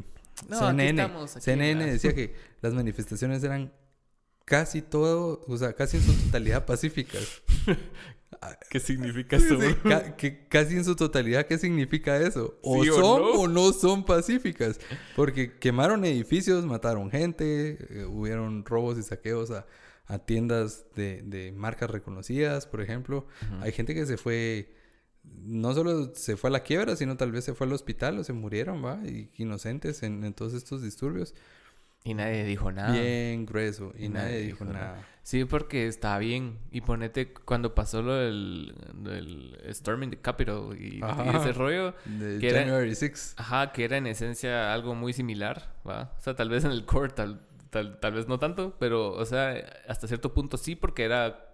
No, aquí CNN, estamos, aquí CNN la- decía que las manifestaciones eran casi todo, o sea, casi en su totalidad pacíficas. ¿Qué significa eso? sí, ca- que casi en su totalidad, ¿qué significa eso? O ¿Sí o son no? o no son pacíficas. Porque quemaron edificios, mataron gente, eh, hubieron robos y saqueos a, a tiendas de, de marcas reconocidas, por ejemplo. Hay gente que se fue, no solo se fue a la quiebra, sino tal vez se fue al hospital o se murieron, ¿va? Y, inocentes en, en todos estos disturbios. Y nadie dijo nada. Bien grueso. Y, nadie, dijo, nada. Sí, porque estaba bien. Y ponete cuando pasó lo del, del Storming the Capitol y, y ese rollo. De que era- January 6. Ajá, que era en esencia algo muy similar, ¿va? O sea, tal vez en el core, tal, tal, tal vez no tanto, pero, o sea, hasta cierto punto sí, porque era,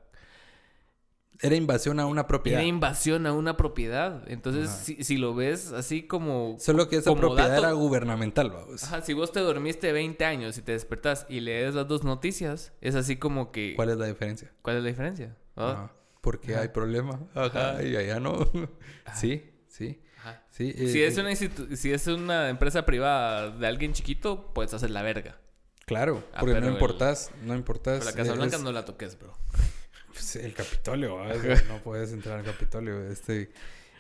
Era invasión a una propiedad. era invasión a una propiedad. Entonces, si, si lo ves así como... Solo que esa como propiedad dato- era gubernamental, vamos. Ajá, si vos te dormiste 20 años y te despertás y lees las dos noticias, es así como que... ¿Cuál es la diferencia? ¿Cuál es la diferencia? Ajá. Porque Ajá. hay problema. Ajá. Ajá. Y allá no. sí, sí. Ajá. Sí, Si eh, es, una institu- si es una empresa privada de alguien chiquito, puedes hacer la verga. Claro, Ah, porque no el- importás, no importás. Pero la Casa Blanca es- no la toques, bro. Pues, el Capitolio, no puedes entrar al Capitolio. Este,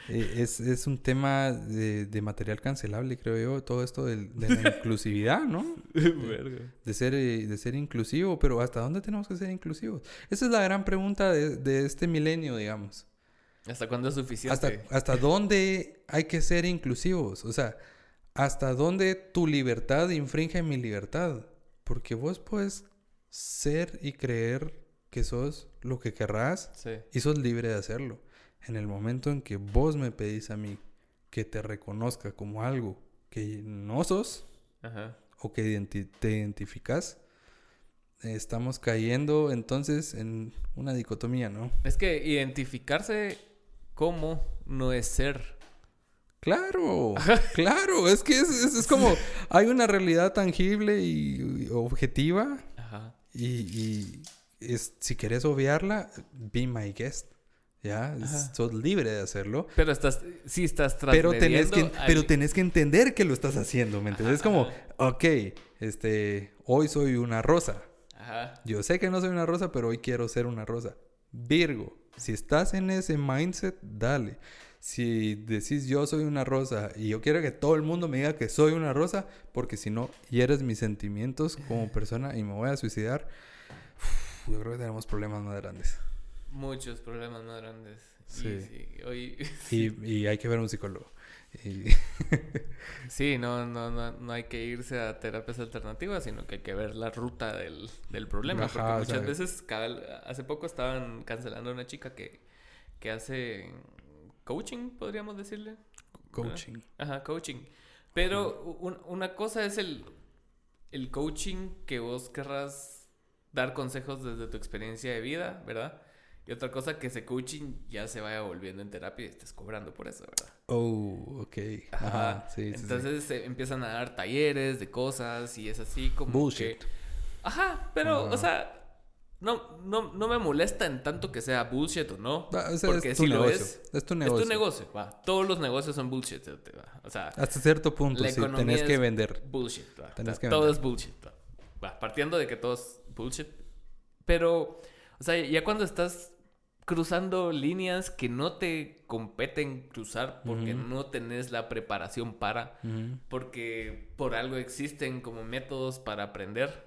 eh, es, es un tema de, de material cancelable, creo yo, todo esto de, la inclusividad, ¿no? De ser, eh, de ser inclusivo, pero ¿hasta dónde tenemos que ser inclusivos? Esa es la gran pregunta de, de este milenio, digamos. ¿Hasta cuándo es suficiente? ¿Hasta, ¿Hasta dónde hay que ser inclusivos? O sea, ¿hasta dónde tu libertad infringe mi libertad? Porque vos puedes ser y creer que sos lo que querrás Sí. y sos libre de hacerlo. En el momento en que vos me pedís a mí que te reconozca como algo que no sos Ajá. o que identi- te identificas, estamos cayendo entonces en una dicotomía, ¿no? Es que identificarse como no es ser. Claro, claro, es que es, es- es como hay una realidad tangible y, y objetiva Ajá. y, y es, si quieres obviarla, be my guest, ¿ya? Ajá. sos libre de hacerlo. Pero estás, sí estás Pero tenés, que, al- pero tenés que entender que lo estás haciendo, ¿me entiendes? Es como, ok, este, hoy soy una rosa. Ajá. Yo sé que no soy una rosa, pero hoy quiero ser una rosa. Virgo, si estás en ese mindset, dale. Si decís yo soy una rosa y yo quiero que todo el mundo me diga que soy una rosa, porque si no, hieres mis sentimientos como persona y me voy a suicidar, uf, yo creo que tenemos problemas más grandes. Muchos problemas más grandes. Sí. Y sí, hoy... Y, y hay que ver a un psicólogo. Y- sí, no, no, no, no hay que irse a terapias alternativas, sino que hay que ver la ruta del, del problema. Ajá, porque o muchas sea- veces, cada- hace poco estaban cancelando a una chica que, que hace coaching, podríamos decirle. coaching. Ajá, coaching. Pero un- una cosa es el, el coaching que vos querrás dar consejos desde tu experiencia de vida, ¿verdad? Y otra cosa que ese coaching ya se vaya volviendo en terapia y estés cobrando por eso, ¿verdad? Oh, ok. Ajá. Ajá, sí, sí, sí. Entonces se empiezan a dar talleres de cosas y es así como Bullshit. que... Ajá, pero, o sea, no, no, no me molesta en tanto que sea bullshit o no. Va, o sea, porque es tu si lo negocio. es, es tu es negocio. tu negocio, va. Todos los negocios son bullshit, va. O sea, Hasta cierto punto, La sí. Tenés que es- vender. bullshit. va. Tenés Ta- que todo vender. es bullshit. va. Partiendo de que todo es bullshit. Pero, o sea, ya cuando estás cruzando líneas que no te competen cruzar porque no tenés la preparación para, porque por algo existen como métodos para aprender,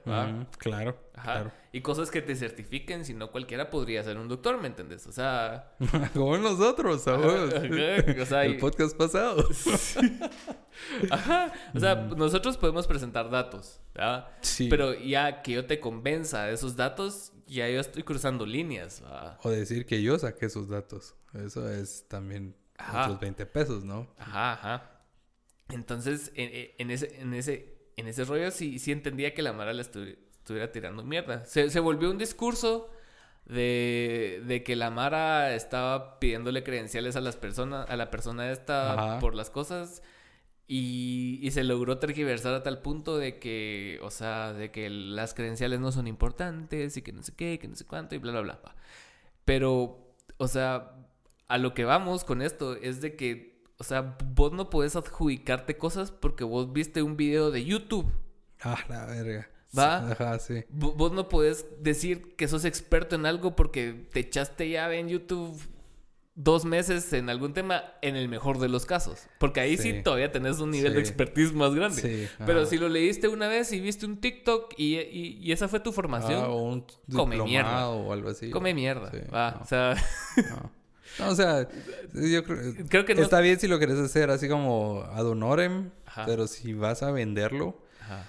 Claro, Ajá. claro. Y cosas que te certifiquen, si no cualquiera podría ser un doctor, ¿me entendés? O sea, Como nosotros, o sea, El podcast pasado. Ajá. O sea, nosotros podemos presentar datos, ¿verdad? Sí. Pero ya que yo te convenza de esos datos, ya yo estoy cruzando líneas. ¿va? O decir que yo saqué esos datos. Eso es también Ajá. otros 20 pesos, ¿no? Ajá, ajá. Entonces, en, en ese, en ese, en ese rollo sí, sí entendía que la Mara le estu- estuviera tirando mierda. Se, se volvió un discurso de, de que la Mara estaba pidiéndole credenciales a las personas, a la persona esta Ajá. por las cosas. Y, y se logró tergiversar a tal punto de que, o sea, de que las credenciales no son importantes y que no sé qué, que no sé cuánto y bla, bla, bla. Pero, o sea, a lo que vamos con esto es de que, o sea, vos no podés adjudicarte cosas porque vos viste un video de YouTube. Ah, la verga. Va. Ajá, sí. Vo- Vos no podés decir que sos experto en algo porque te echaste ya en YouTube dos meses en algún tema, en el mejor de los casos. Porque ahí sí, Sí. todavía tenés un nivel de expertise más grande. Sí, Pero si lo leíste una vez y viste un TikTok y, y- y esa fue tu formación, Ah, o un come mierda. o algo así. come mierda. Va. no. O sea, No. No, o sea, yo creo, creo que no... está bien si lo querés hacer así como ad honorem, Ajá. pero si vas a venderlo, Ajá.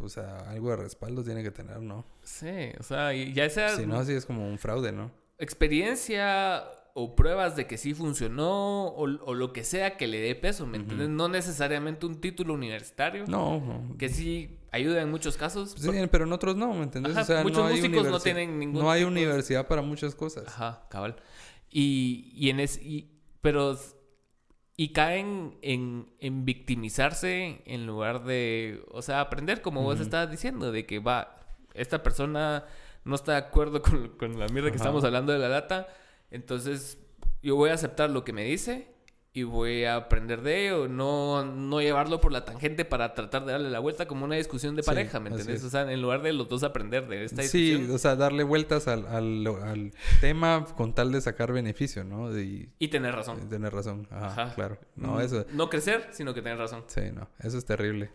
o sea, algo de respaldo tiene que tener, ¿no? Sí, o sea, ya sea Si no, sí es como un fraude, ¿no? experiencia o pruebas de que sí funcionó o, o lo que sea que le dé peso, ¿me entiendes? No necesariamente un título universitario. No, no. Que sí ayuda en muchos casos. Sí, pero en otros no, ¿me entiendes? Ajá, o sea, muchos no hay músicos no tienen ningún No hay tipo de- universidad para muchas cosas. Ajá, cabal. Y, y en es, y- pero y caen en, en victimizarse en lugar de, o sea, aprender como vos estabas diciendo, de que va, esta persona no está de acuerdo con, con la mierda que estamos hablando de la data, entonces yo voy a aceptar lo que me dice y voy a aprender de ello, no, no llevarlo por la tangente para tratar de darle la vuelta como una discusión de Sí, pareja, ¿me así entendés? es. O sea, en lugar de los dos aprender de esta Sí, discusión o sea, darle vueltas al, al, al tema con tal de sacar beneficio, ¿no? De, y tener razón. de tener razón. Ajá, Ajá. claro. No, Mm, eso... No crecer, sino que tener razón. Sí, no, eso es terrible.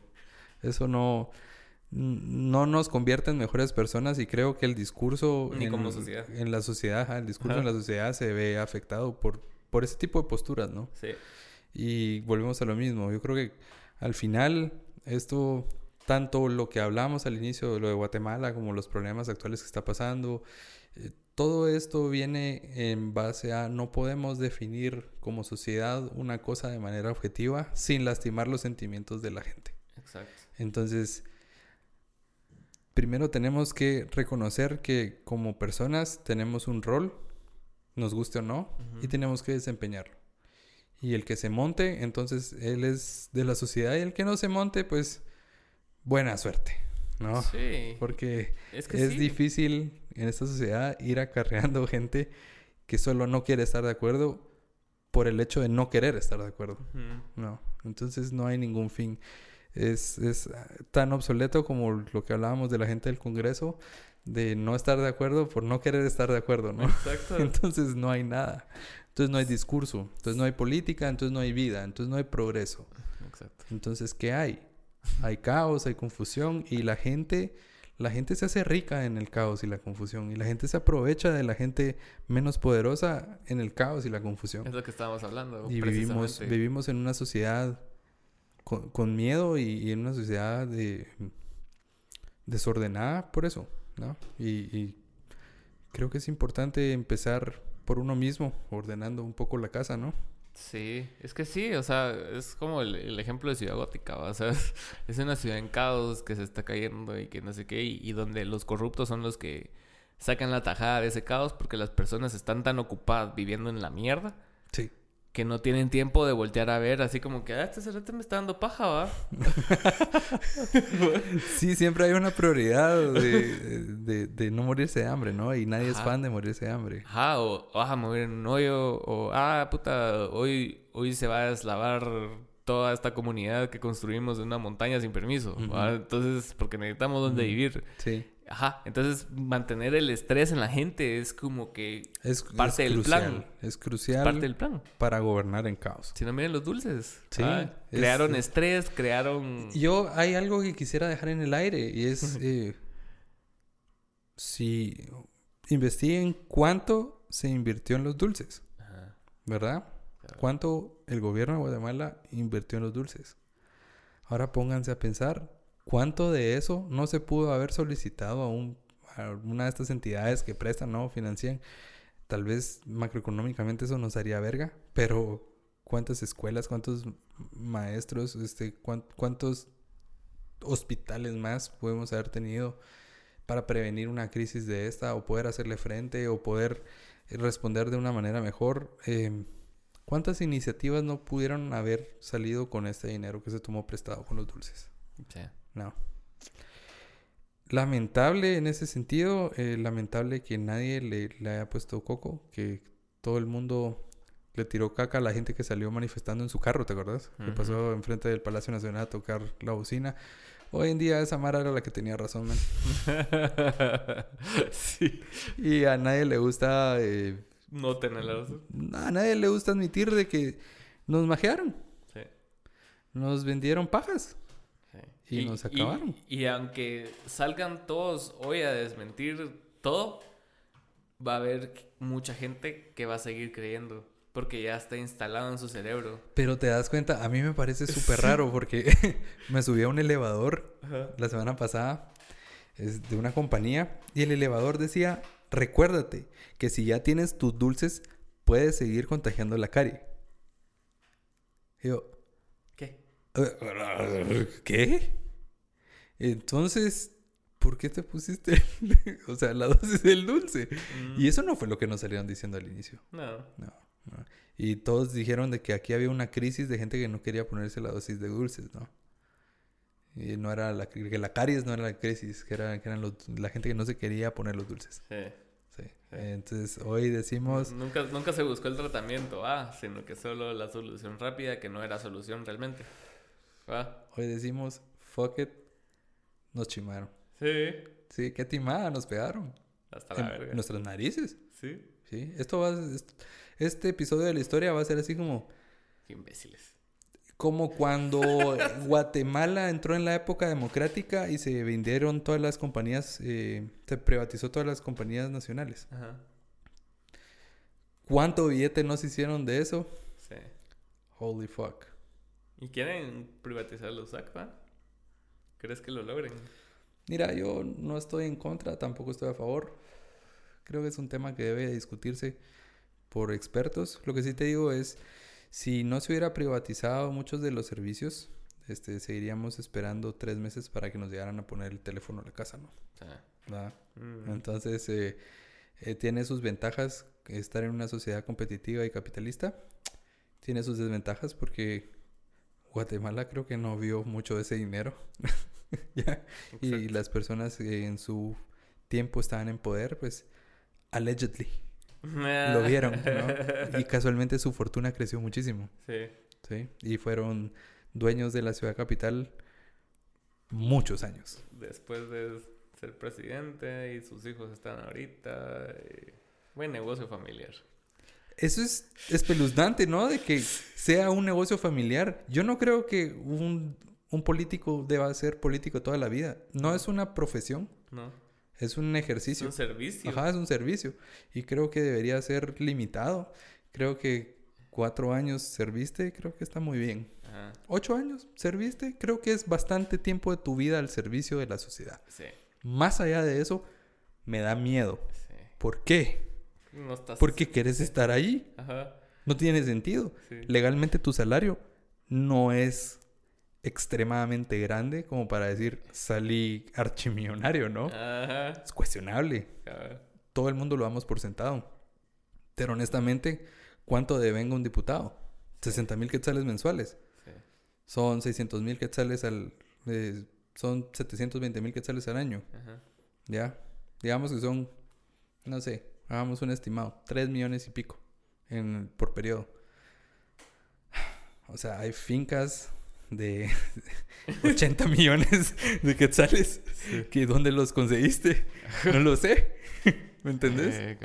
Eso no, no nos convierte en mejores personas y creo que el discurso Ni en, como sociedad. en la sociedad, ajá, el discurso Ajá. en la sociedad se ve afectado por, por ese tipo de posturas, ¿no? Sí. Y volvemos a lo mismo. Yo creo que al final esto, tanto lo que hablamos al inicio de lo de Guatemala como los problemas actuales que está pasando, eh, todo esto viene en base a no podemos definir como sociedad una cosa de manera objetiva sin lastimar los sentimientos de la gente. Exacto. Entonces, primero tenemos que reconocer que como personas tenemos un rol, nos guste o no, y tenemos que desempeñarlo. Y el que se monte, entonces él es de la sociedad, y el que no se monte, pues buena suerte, ¿no? Sí. Porque Es que es sí. difícil en esta sociedad ir acarreando gente que solo no quiere estar de acuerdo por el hecho de no querer estar de acuerdo. No, entonces no hay ningún fin. Es, es ah, tan obsoleto como lo que hablábamos de la gente del Congreso, de no estar de acuerdo por no querer estar de acuerdo, ¿no? Exacto. Entonces no hay nada. Entonces no hay discurso, entonces no hay política, entonces no hay vida, entonces no hay progreso. Exacto. Entonces, ¿qué hay? Hay caos, hay confusión y la gente, la gente se hace rica en el caos y la confusión y la gente se aprovecha de la gente menos poderosa en el caos y la confusión. Es lo que estábamos hablando. Y vivimos, vivimos en una sociedad con, con miedo y, y en una sociedad de, desordenada por eso, ¿no? Y, y creo que es importante empezar por uno mismo, ordenando un poco la casa, ¿no? Sí, es que sí, o sea, es como el, el ejemplo de Ciudad Gótica, o sea, es, es una ciudad en caos que se está cayendo y que no sé qué, y, y donde los corruptos son los que sacan la tajada de ese caos porque las personas están tan ocupadas viviendo en la mierda Sí. Que no tienen tiempo de voltear a ver, así como que, ah, este cerrete me está dando paja, ¿va? Sí, siempre hay una prioridad de, de- de no morirse de hambre, ¿no? Y nadie es fan de morirse de hambre. Ajá, o vas a mover en un hoyo, o ah, puta, hoy, hoy se va a deslavar toda esta comunidad que construimos en una montaña sin permiso. Entonces, porque necesitamos donde vivir. Sí. Ajá, entonces mantener el estrés en la gente es como que Es, Parte es del crucial. plan. Es crucial parte del plan. para gobernar en caos. Si no, miren los dulces. Sí, Ah, es- crearon es- estrés, crearon... Yo, hay algo que quisiera dejar en el aire y es eh, si investiguen cuánto se invirtió en los dulces, Ajá, ¿verdad? claro. Cuánto el gobierno de Guatemala invirtió en los dulces. Ahora pónganse a pensar cuánto de eso no se pudo haber solicitado a, un, una de estas entidades que prestan, ¿no? Financian. Tal vez macroeconómicamente eso nos haría verga, pero cuántas escuelas, cuántos maestros, este, cuán- cuántos hospitales más podemos haber tenido para prevenir una crisis de esta o poder hacerle frente o poder responder de una manera mejor. Eh, ¿Cuántas iniciativas no pudieron haber salido con este dinero que se tomó prestado con los dulces? Sí. No. Lamentable en ese sentido, eh, lamentable que nadie le, le haya puesto coco, que todo el mundo le tiró caca a la gente que salió manifestando en su carro, ¿te acuerdas? Que Ujú. pasó enfrente del Palacio Nacional a tocar la bocina. Hoy en día esa Mara era la que tenía razón, man. sí. Y a nadie le gusta, eh, No tener la razón. a nadie le gusta admitir de que nos majearon, Sí. nos vendieron pajas. Sí. Y nos acabaron. Y, aunque salgan todos hoy a desmentir todo, va a haber mucha gente que va a seguir creyendo Porque ya está instalado en su cerebro. Pero te das cuenta, a mí me parece súper raro porque me subí a un elevador la semana pasada es de una compañía y el elevador decía, recuérdate que si ya tienes tus dulces, puedes seguir contagiando la carie. Y yo, ¿Qué? ¿qué? Entonces, ¿por qué te pusiste, o sea, la dosis del dulce? Mm, Y eso no fue lo que nos salieron diciendo al inicio. No. No, no. Y todos dijeron de que aquí había una crisis de gente que no quería ponerse la dosis de dulces, ¿no? Y no era la, que la caries no era la crisis, que, era, que eran los- la gente que no se quería poner los dulces. Sí. Sí. Entonces hoy decimos, Nunca, nunca se buscó el tratamiento, ah, sino que solo la solución rápida, que no era solución realmente. Ah, hoy decimos, fuck it, nos chimaron. sí. Sí, qué timada nos pegaron. Hasta la En verga. nuestras narices. Sí. Sí, esto va, est- este episodio de la historia va a ser así como, Qué imbéciles. como cuando Guatemala entró en la época democrática y se vendieron todas las compañías, eh, se privatizó todas las compañías nacionales. Ajá. ¿Cuánto billete nos hicieron de eso? Sí. Holy fuck. ¿Y quieren privatizar los SACPA? ¿Crees que lo logren? Mira, yo no estoy en contra, tampoco estoy a favor. Creo que es un tema que debe discutirse por expertos. Lo que sí te digo es, si no se hubiera privatizado muchos de los servicios, este, seguiríamos esperando tres meses para que nos llegaran a poner el teléfono a la casa, ¿no? Mm, Entonces, eh, eh, tiene sus ventajas estar en una sociedad competitiva y capitalista. Tiene sus desventajas porque Guatemala creo que no vio mucho de ese dinero. ¿Ya? Y las personas que en su tiempo estaban en poder, pues, allegedly, lo vieron, ¿no? Y casualmente su fortuna creció muchísimo, Sí. ¿sí? Y fueron dueños de la ciudad capital muchos años. Después de ser presidente y sus hijos están ahorita. y Buen negocio familiar. Eso es espeluznante, ¿no? De que sea un negocio familiar. Yo no creo que un, un político deba ser político toda la vida. No es una profesión, ¿No? es un Es ejercicio. un servicio. Ajá, es un servicio. Y creo que debería ser limitado. Creo que cuatro años serviste, creo que está muy bien. Ajá. Ocho años serviste, creo que es bastante tiempo de tu vida al servicio de la sociedad. Sí. Más allá de eso, me da miedo. Sí. ¿Por qué? No estás. Porque quieres estar ahí. Ajá. No tiene sentido. Sí. Legalmente tu salario no es extremadamente grande como para decir salí archimillonario, ¿no? Ajá. Es cuestionable. Todo el mundo lo damos por sentado. Pero honestamente, ¿cuánto devenga un diputado? 60 mil quetzales mensuales. Sí. Son 600 mil quetzales al... eh, son 720 mil quetzales al año. Ajá. ¿Ya? Digamos que son, no sé, hagamos un estimado, 3 millones y pico en, por periodo. O sea, hay fincas de 80 millones de quetzales que ¿dónde los conseguiste? No lo sé. ¿Me entendés? Eh.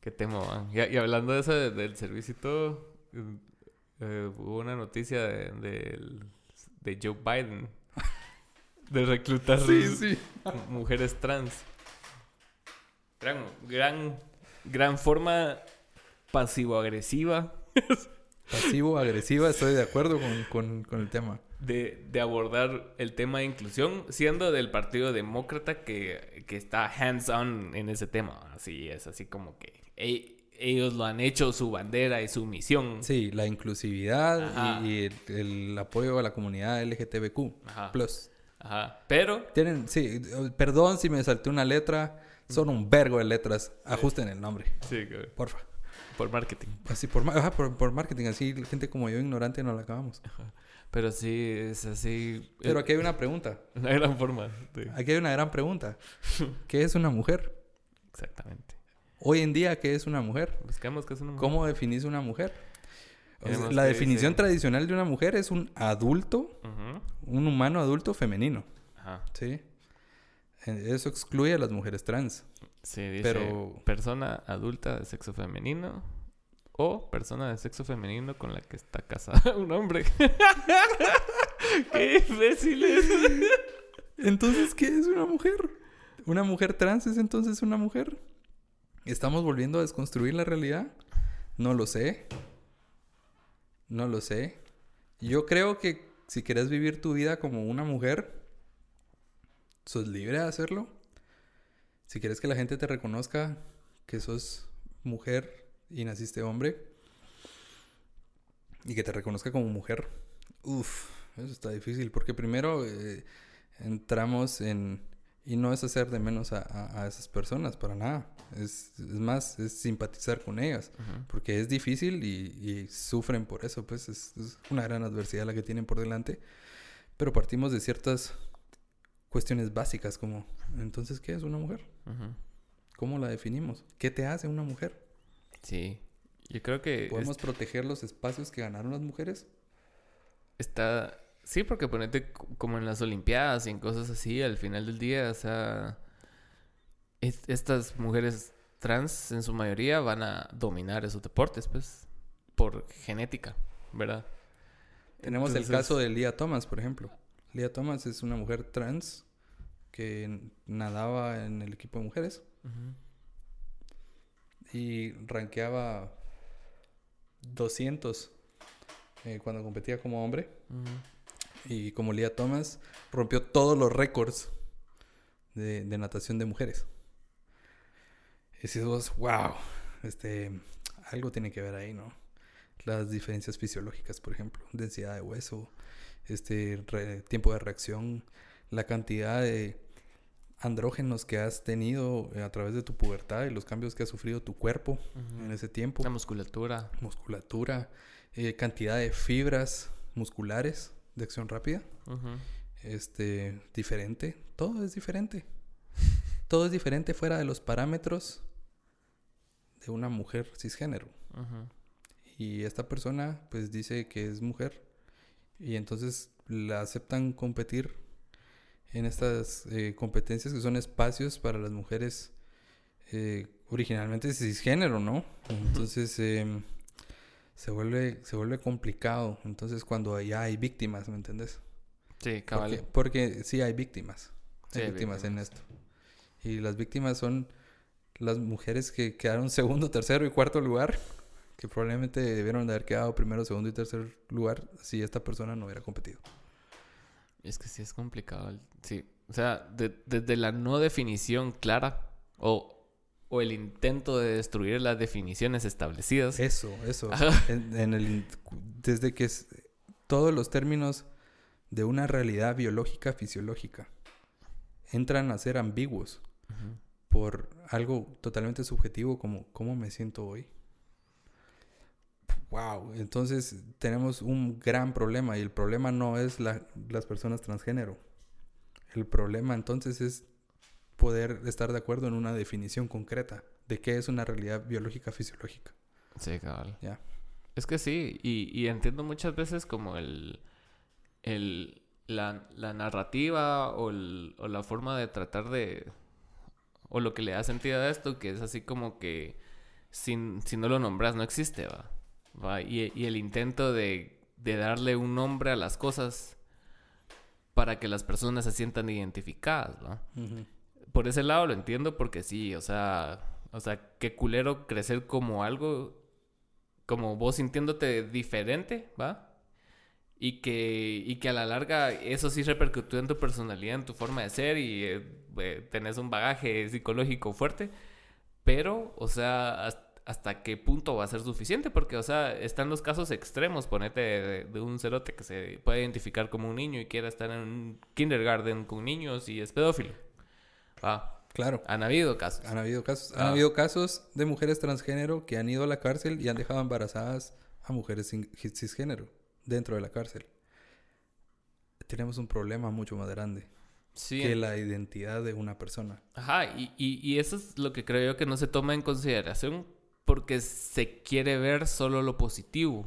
Qué tema, man. Y, y hablando de eso de- del servicio y todo, eh, hubo una noticia de, Joe Biden de reclutar Sí, sí. mujeres trans. Gran, gran, gran forma pasivo-agresiva Pasivo, agresiva, estoy de acuerdo con, con- con el tema. de, de abordar el tema de inclusión, siendo del Partido Demócrata que, que está hands-on en ese tema. Así es, así como que e- ellos lo han hecho su bandera y su misión. Sí, la inclusividad y, y el, el apoyo a la comunidad LGTBQ+. Ajá. Plus. Ajá. Pero, Tienen, sí, perdón si me salté una letra. Son un vergo de letras. Ajusten el nombre, sí, que- porfa. por marketing. Así por, ajá, por, por marketing, así gente como yo ignorante no la acabamos. Pero sí, es así. Pero aquí hay una pregunta. Una gran forma. Aquí hay una gran pregunta. ¿Qué es una mujer? Exactamente. Hoy en día, ¿qué es una mujer? Buscamos que es una mujer. ¿Cómo definís una mujer? O sea, Tenemos la definición dice- tradicional de una mujer es un adulto, un humano adulto femenino. Ajá. ¿Sí? Eso excluye a las mujeres trans. Sí, dice Pero- persona adulta de sexo femenino o persona de sexo femenino con la que está casada un hombre. ¡Qué imbéciles! Entonces, ¿qué es una mujer? ¿Una mujer trans es entonces una mujer? ¿Estamos volviendo a desconstruir la realidad? No lo sé. No lo sé. Yo creo que si quieres vivir tu vida como una mujer, sos libre de hacerlo. Si quieres que la gente te reconozca que sos mujer y naciste hombre, y que te reconozca como mujer, uff, eso está difícil, porque primero eh, entramos en y no es hacer de menos a, esas personas, para nada. Es, más, es simpatizar con ellas. Porque es difícil y, sufren por eso. Pues es, una gran adversidad la que tienen por delante. Pero partimos de ciertas cuestiones básicas como, entonces, ¿qué es una mujer? ¿Cómo la definimos? ¿Qué te hace una mujer? Sí, yo creo que... ¿Podemos proteger los espacios que ganaron las mujeres? Está Sí, porque ponete como en las Olimpiadas y en cosas así, al final del día, o sea, estas mujeres trans en su mayoría van a dominar esos deportes, pues, por genética, ¿verdad? Tenemos el caso de Lia Thomas, por ejemplo. Lia Thomas es una mujer trans que nadaba en el equipo de mujeres y rankeaba 200 eh, cuando competía como hombre. Y como Lia Thomas rompió todos los récords de, natación de mujeres. Y decimos, wow, este, algo tiene que ver ahí, ¿no? Las diferencias fisiológicas, por ejemplo, densidad de hueso, este, tiempo de reacción, la cantidad de andrógenos que has tenido a través de tu pubertad y los cambios que ha sufrido tu cuerpo en ese tiempo. La musculatura. Musculatura, eh, cantidad de fibras musculares de acción rápida. Este, diferente. Todo es diferente. Todo es diferente fuera de los parámetros de una mujer cisgénero. Y esta persona, pues dice que es mujer. Y entonces la aceptan competir en estas eh, competencias que son espacios para las mujeres eh, originalmente cisgénero, ¿no? Entonces, em, se vuelve, se vuelve complicado. Entonces, cuando ya hay víctimas, ¿me entiendes? Sí, cabal. Porque, sí hay víctimas. hay, víctimas, en esto. Y las víctimas son las mujeres que quedaron segundo, tercero y cuarto lugar, que probablemente debieron de haber quedado primero, segundo y tercer lugar si esta persona no hubiera competido. Es que sí es complicado. Sí. O sea, desde la no definición clara o o el intento de destruir las definiciones establecidas. Eso, eso. En, el, desde que es, todos los términos de una realidad biológica, fisiológica, entran a ser ambiguos por algo totalmente subjetivo como cómo me siento hoy. Wow, entonces tenemos un gran problema y el problema no es las personas transgénero. El problema entonces es poder estar de acuerdo en una definición concreta de qué es una realidad biológica fisiológica. Sí, cabal. Ya. Es que sí, y, entiendo muchas veces como el, el la, narrativa o, la forma de tratar de, o lo que le da sentido a esto, que es así como que sin, si no lo nombras no existe, ¿va? Y, y, el intento de, de darle un nombre a las cosas para que las personas se sientan identificadas, ¿va? por ese lado lo entiendo porque sí, o sea, o sea, qué culero crecer como algo, como vos sintiéndote diferente, ¿va? Y que, y que a la larga eso sí repercutió en tu personalidad, en tu forma de ser y eh, eh, tenés un bagaje psicológico fuerte. Pero, o sea, hasta, qué punto va a ser suficiente, porque, o sea, están los casos extremos, ponete de, de, un cerote que se puede identificar como un niño y quiera estar en un kindergarten con niños y es pedófilo. Ah, claro. Han habido casos. Han habido casos. Han ah. habido casos de mujeres transgénero que han ido a la cárcel y han dejado embarazadas a mujeres cisgénero dentro de la cárcel. Tenemos un problema mucho más grande que la identidad de una persona. Ajá, y, y, y eso es lo que creo yo que no se toma en consideración porque se quiere ver solo lo positivo.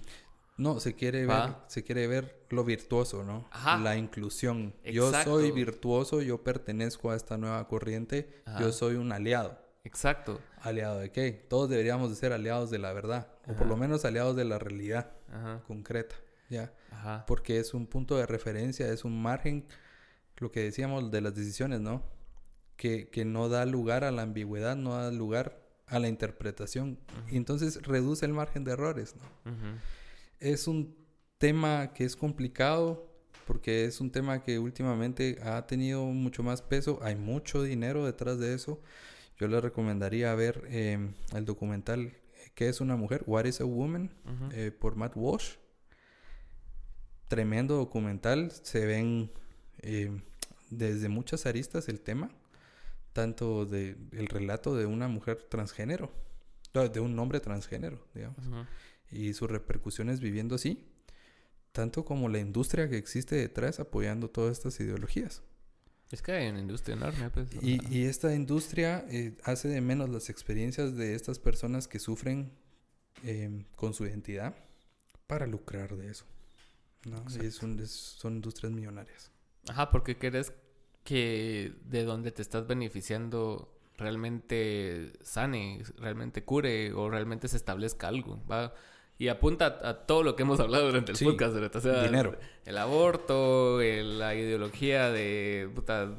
No, se quiere ver, se quiere ver lo virtuoso, ¿no? La inclusión. Yo soy virtuoso, yo pertenezco a esta nueva corriente, yo soy un aliado. Exacto. ¿Aliado de qué? Todos deberíamos de ser aliados de la verdad, o por lo menos aliados de la realidad concreta, ¿ya? Porque es un punto de referencia, es un margen, lo que decíamos de las decisiones, ¿no? Que, que no da lugar a la ambigüedad, no da lugar a la interpretación. Y entonces reduce el margen de errores, ¿no? Es un tema que es complicado porque es un tema que últimamente ha tenido mucho más peso. Hay mucho dinero detrás de eso. Yo le recomendaría ver em, el documental ¿Qué es una mujer? What is a Woman? Eh, por Matt Walsh. Tremendo documental. Se ven em, desde muchas aristas el tema. Tanto de el relato de una mujer transgénero. De un hombre transgénero, digamos. Y sus repercusiones viviendo así. Tanto como la industria que existe detrás apoyando todas estas ideologías. Es que hay una industria enorme. Pues, y, esta industria eh, hace de menos las experiencias de estas personas que sufren em, con su identidad para lucrar de eso. ¿no? Y son industrias millonarias. Ajá, porque querés que de donde te estás beneficiando realmente sane, realmente cure o realmente se establezca algo. ¿va? Y apunta a, todo lo que hemos hablado durante el podcast, O sea, dinero. El, aborto, la ideología de,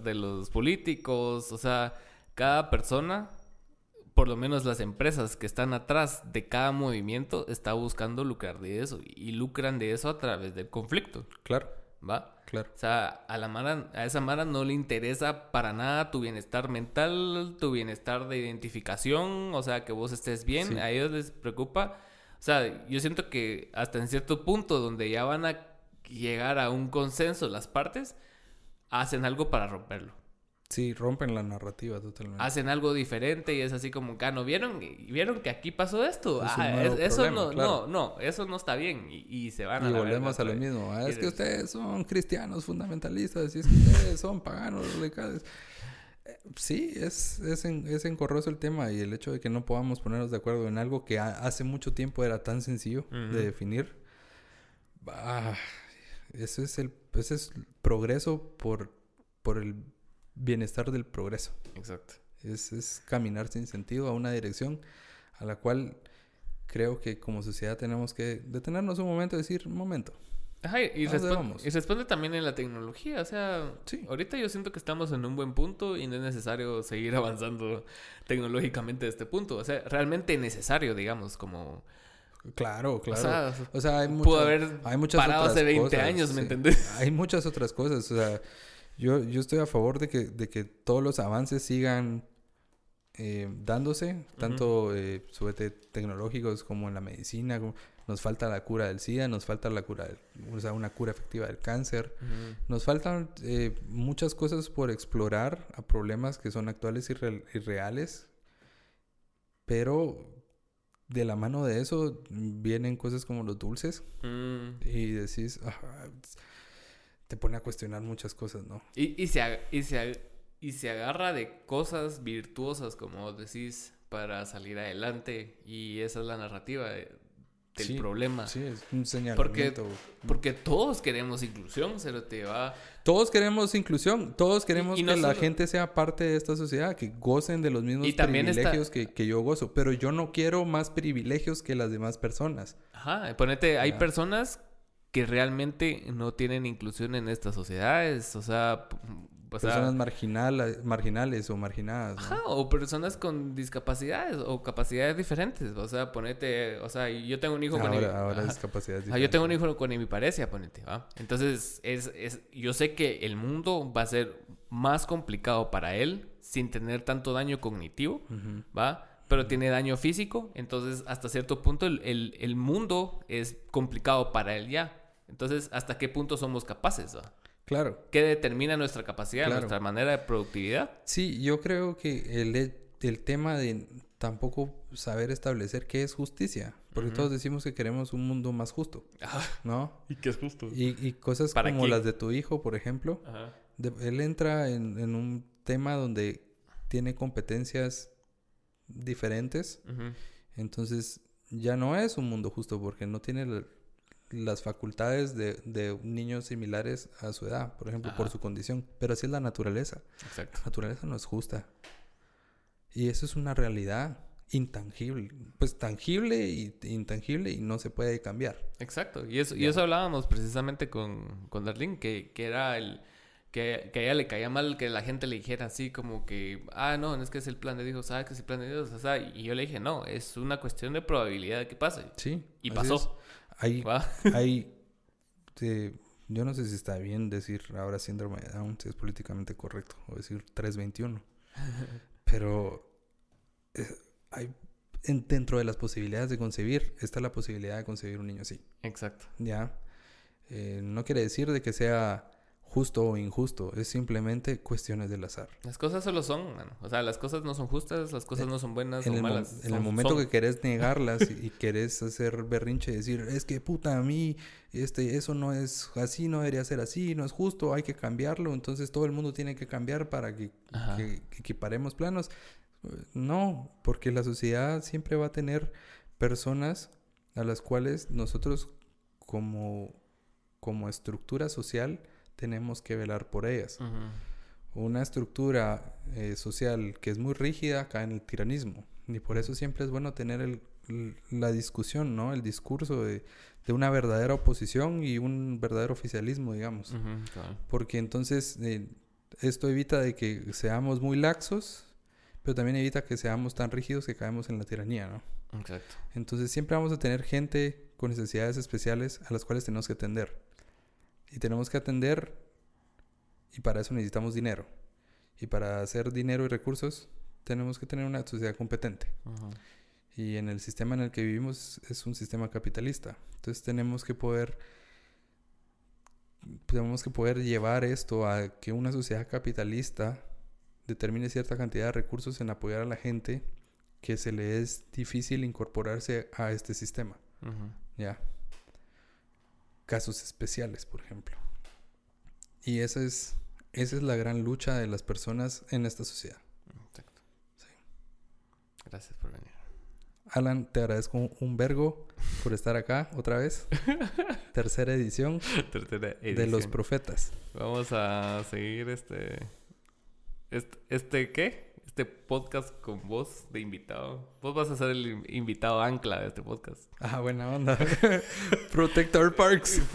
de los políticos, o sea, cada persona, por lo menos las empresas que están atrás de cada movimiento, está buscando lucrar de eso. Y lucran de eso a través del conflicto. Claro. ¿Va? Claro. O sea, a, la Mara, a esa Mara no le interesa para nada tu bienestar mental, tu bienestar de identificación, o sea, que vos estés bien. A ellos les preocupa o sea, yo siento que hasta en cierto punto donde ya van a llegar a un consenso las partes, hacen algo para romperlo. Sí, rompen la narrativa totalmente. Hacen algo diferente y es así como, ah, ¿no vieron? ¿Vieron que aquí pasó esto? ah, eso no, no, no, eso no está bien. Y, se van a... Y volvemos a lo mismo. Ah, es que ustedes son cristianos fundamentalistas y es que ustedes son paganos radicales. Sí, es, es, es encorroso el tema y el hecho de que no podamos ponernos de acuerdo en algo que hace mucho tiempo era tan sencillo de definir. ese es el ese es progreso por, por el bienestar del progreso. Exacto. Es, es caminar sin sentido a una dirección a la cual creo que como sociedad tenemos que detenernos un momento y decir, un momento, y, responde, también en la tecnología. O sea, ahorita yo siento que estamos en un buen punto y no es necesario seguir avanzando tecnológicamente a este punto. O sea, realmente necesario, digamos, como... Claro, claro. O sea, hay, pudo haber hay muchas parado hace 20 años, ¿me entendés? Hay muchas otras cosas. O sea, yo, yo estoy a favor de que, de que todos los avances sigan eh, dándose, tanto eh, sobre tecnológicos como en la medicina. Como, nos falta la cura del SIDA, nos falta la cura, o sea, una cura efectiva del cáncer. Nos faltan eh, muchas cosas por explorar a problemas que son actuales y, reales. Pero de la mano de eso vienen cosas como los dulces. Mm. Y decís, te pone a cuestionar muchas cosas, ¿no? Y, y, se, y, se, y se agarra de cosas virtuosas, como decís, para salir adelante. Y esa es la narrativa del problema. Sí, es un señalamiento. Porque, porque todos queremos inclusión, se lo te va. Todos queremos inclusión, todos queremos que la gente sea parte de esta sociedad, que gocen de los mismos privilegios que, que, yo gozo, pero yo no quiero más privilegios que las demás personas. Ajá, ponete, hay personas que realmente no tienen inclusión en estas sociedades, o sea, personas marginales, marginales o marginadas. Ajá, o personas con discapacidades o capacidades diferentes. O sea, ponete, o sea, yo tengo un hijo con... Ahora discapacidades diferentes. yo tengo un hijo con hemiparesia, ponete, ¿va? Entonces, es, es, yo sé que el mundo va a ser más complicado para él sin tener tanto daño cognitivo, ¿va? Pero tiene daño físico, entonces hasta cierto punto el, el, el mundo es complicado para él ya. Entonces, ¿hasta qué punto somos capaces? Claro. ¿Qué determina nuestra capacidad, nuestra manera de productividad? Sí, yo creo que el, el tema de tampoco saber establecer qué es justicia. Porque todos decimos que queremos un mundo más justo. ¿No? ¿Y qué es justo? Y, cosas como las de tu hijo, por ejemplo. él entra en, un tema donde tiene competencias diferentes. Entonces ya no es un mundo justo porque no tiene las facultades de, de, niños similares a su edad, por ejemplo, por su condición. Pero así es la naturaleza. Exacto. La naturaleza no es justa. Y eso es una realidad intangible. Pues tangible e intangible y no se puede cambiar. Exacto. Y eso, y eso hablábamos precisamente con, con Darlene, que, que era el, que, que a ella le caía mal que la gente le dijera así como que, ah, no, no es que es el plan de Dios, ¿sabes que es el plan de Dios? O sea, y yo le dije, no, es una cuestión de probabilidad de que pase. Sí. Y pasó. Hay, hay eh, yo no sé si está bien decir ahora síndrome de Down, si es políticamente correcto, o decir 321. Pero eh, hay, en- dentro de las posibilidades de concebir, está la posibilidad de concebir un niño así. Exacto. ¿Ya? Eh, no quiere decir de que sea justo o injusto, es simplemente cuestiones del azar. Las cosas solo son, mano. O sea, las cosas no son justas, las cosas no son buenas En o el, malas. en el momento son. que querés negarlas y, y querés hacer berrinche y decir, es que puta, a mí este, eso no es así, no debería ser así, no es justo, hay que cambiarlo, entonces todo el mundo tiene que cambiar para que, que- que equiparemos planos. Eh, No, porque la sociedad siempre va a tener personas a las cuales nosotros como, como estructura social tenemos que velar por ellas. Una estructura eh, social que es muy rígida cae en el tiranismo. Y por eso siempre es bueno tener el- la discusión, ¿no? El discurso de, de una verdadera oposición y un verdadero oficialismo, digamos. Porque entonces eh, esto evita de que seamos muy laxos, pero también evita que seamos tan rígidos que caemos en la tiranía, ¿no? Exacto. Entonces siempre vamos a tener gente con necesidades especiales a las cuales tenemos que atender. Y tenemos que atender y para eso necesitamos dinero. Y para hacer dinero y recursos tenemos que tener una sociedad competente. Y en el sistema en el que vivimos es un sistema capitalista. Entonces tenemos que poder tenemos que poder llevar esto a que una sociedad capitalista determine cierta cantidad de recursos en apoyar a la gente que se le es difícil incorporarse a este sistema. Ya. Casos especiales, por ejemplo. Y esa es, esa es la gran lucha de las personas en esta sociedad. Exacto. Sí. Gracias por venir. Alan, te agradezco un vergo por estar acá otra vez. Tercera edición Tercera de Los. Profetas. Vamos a seguir este, este. ¿Este qué? Este podcast con voz de invitado. Vos vas a ser el in- invitado ancla de este podcast. Ah, buena onda. Protector Parks.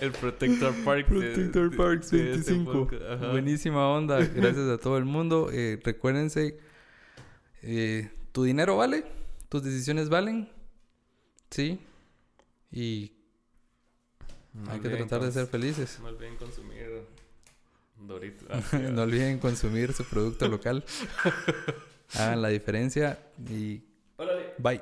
el Protector Park. de- Protector de- Parks de este 25. podcast. Ajá. Buenísima onda. Gracias a todo el mundo. Eh, recuérdense, eh, tu dinero vale, tus decisiones valen. Sí. Y hay que tratar de ser felices. No olviden consumir Doritos. no olviden consumir su producto local. Hagan la diferencia y Órale. bye.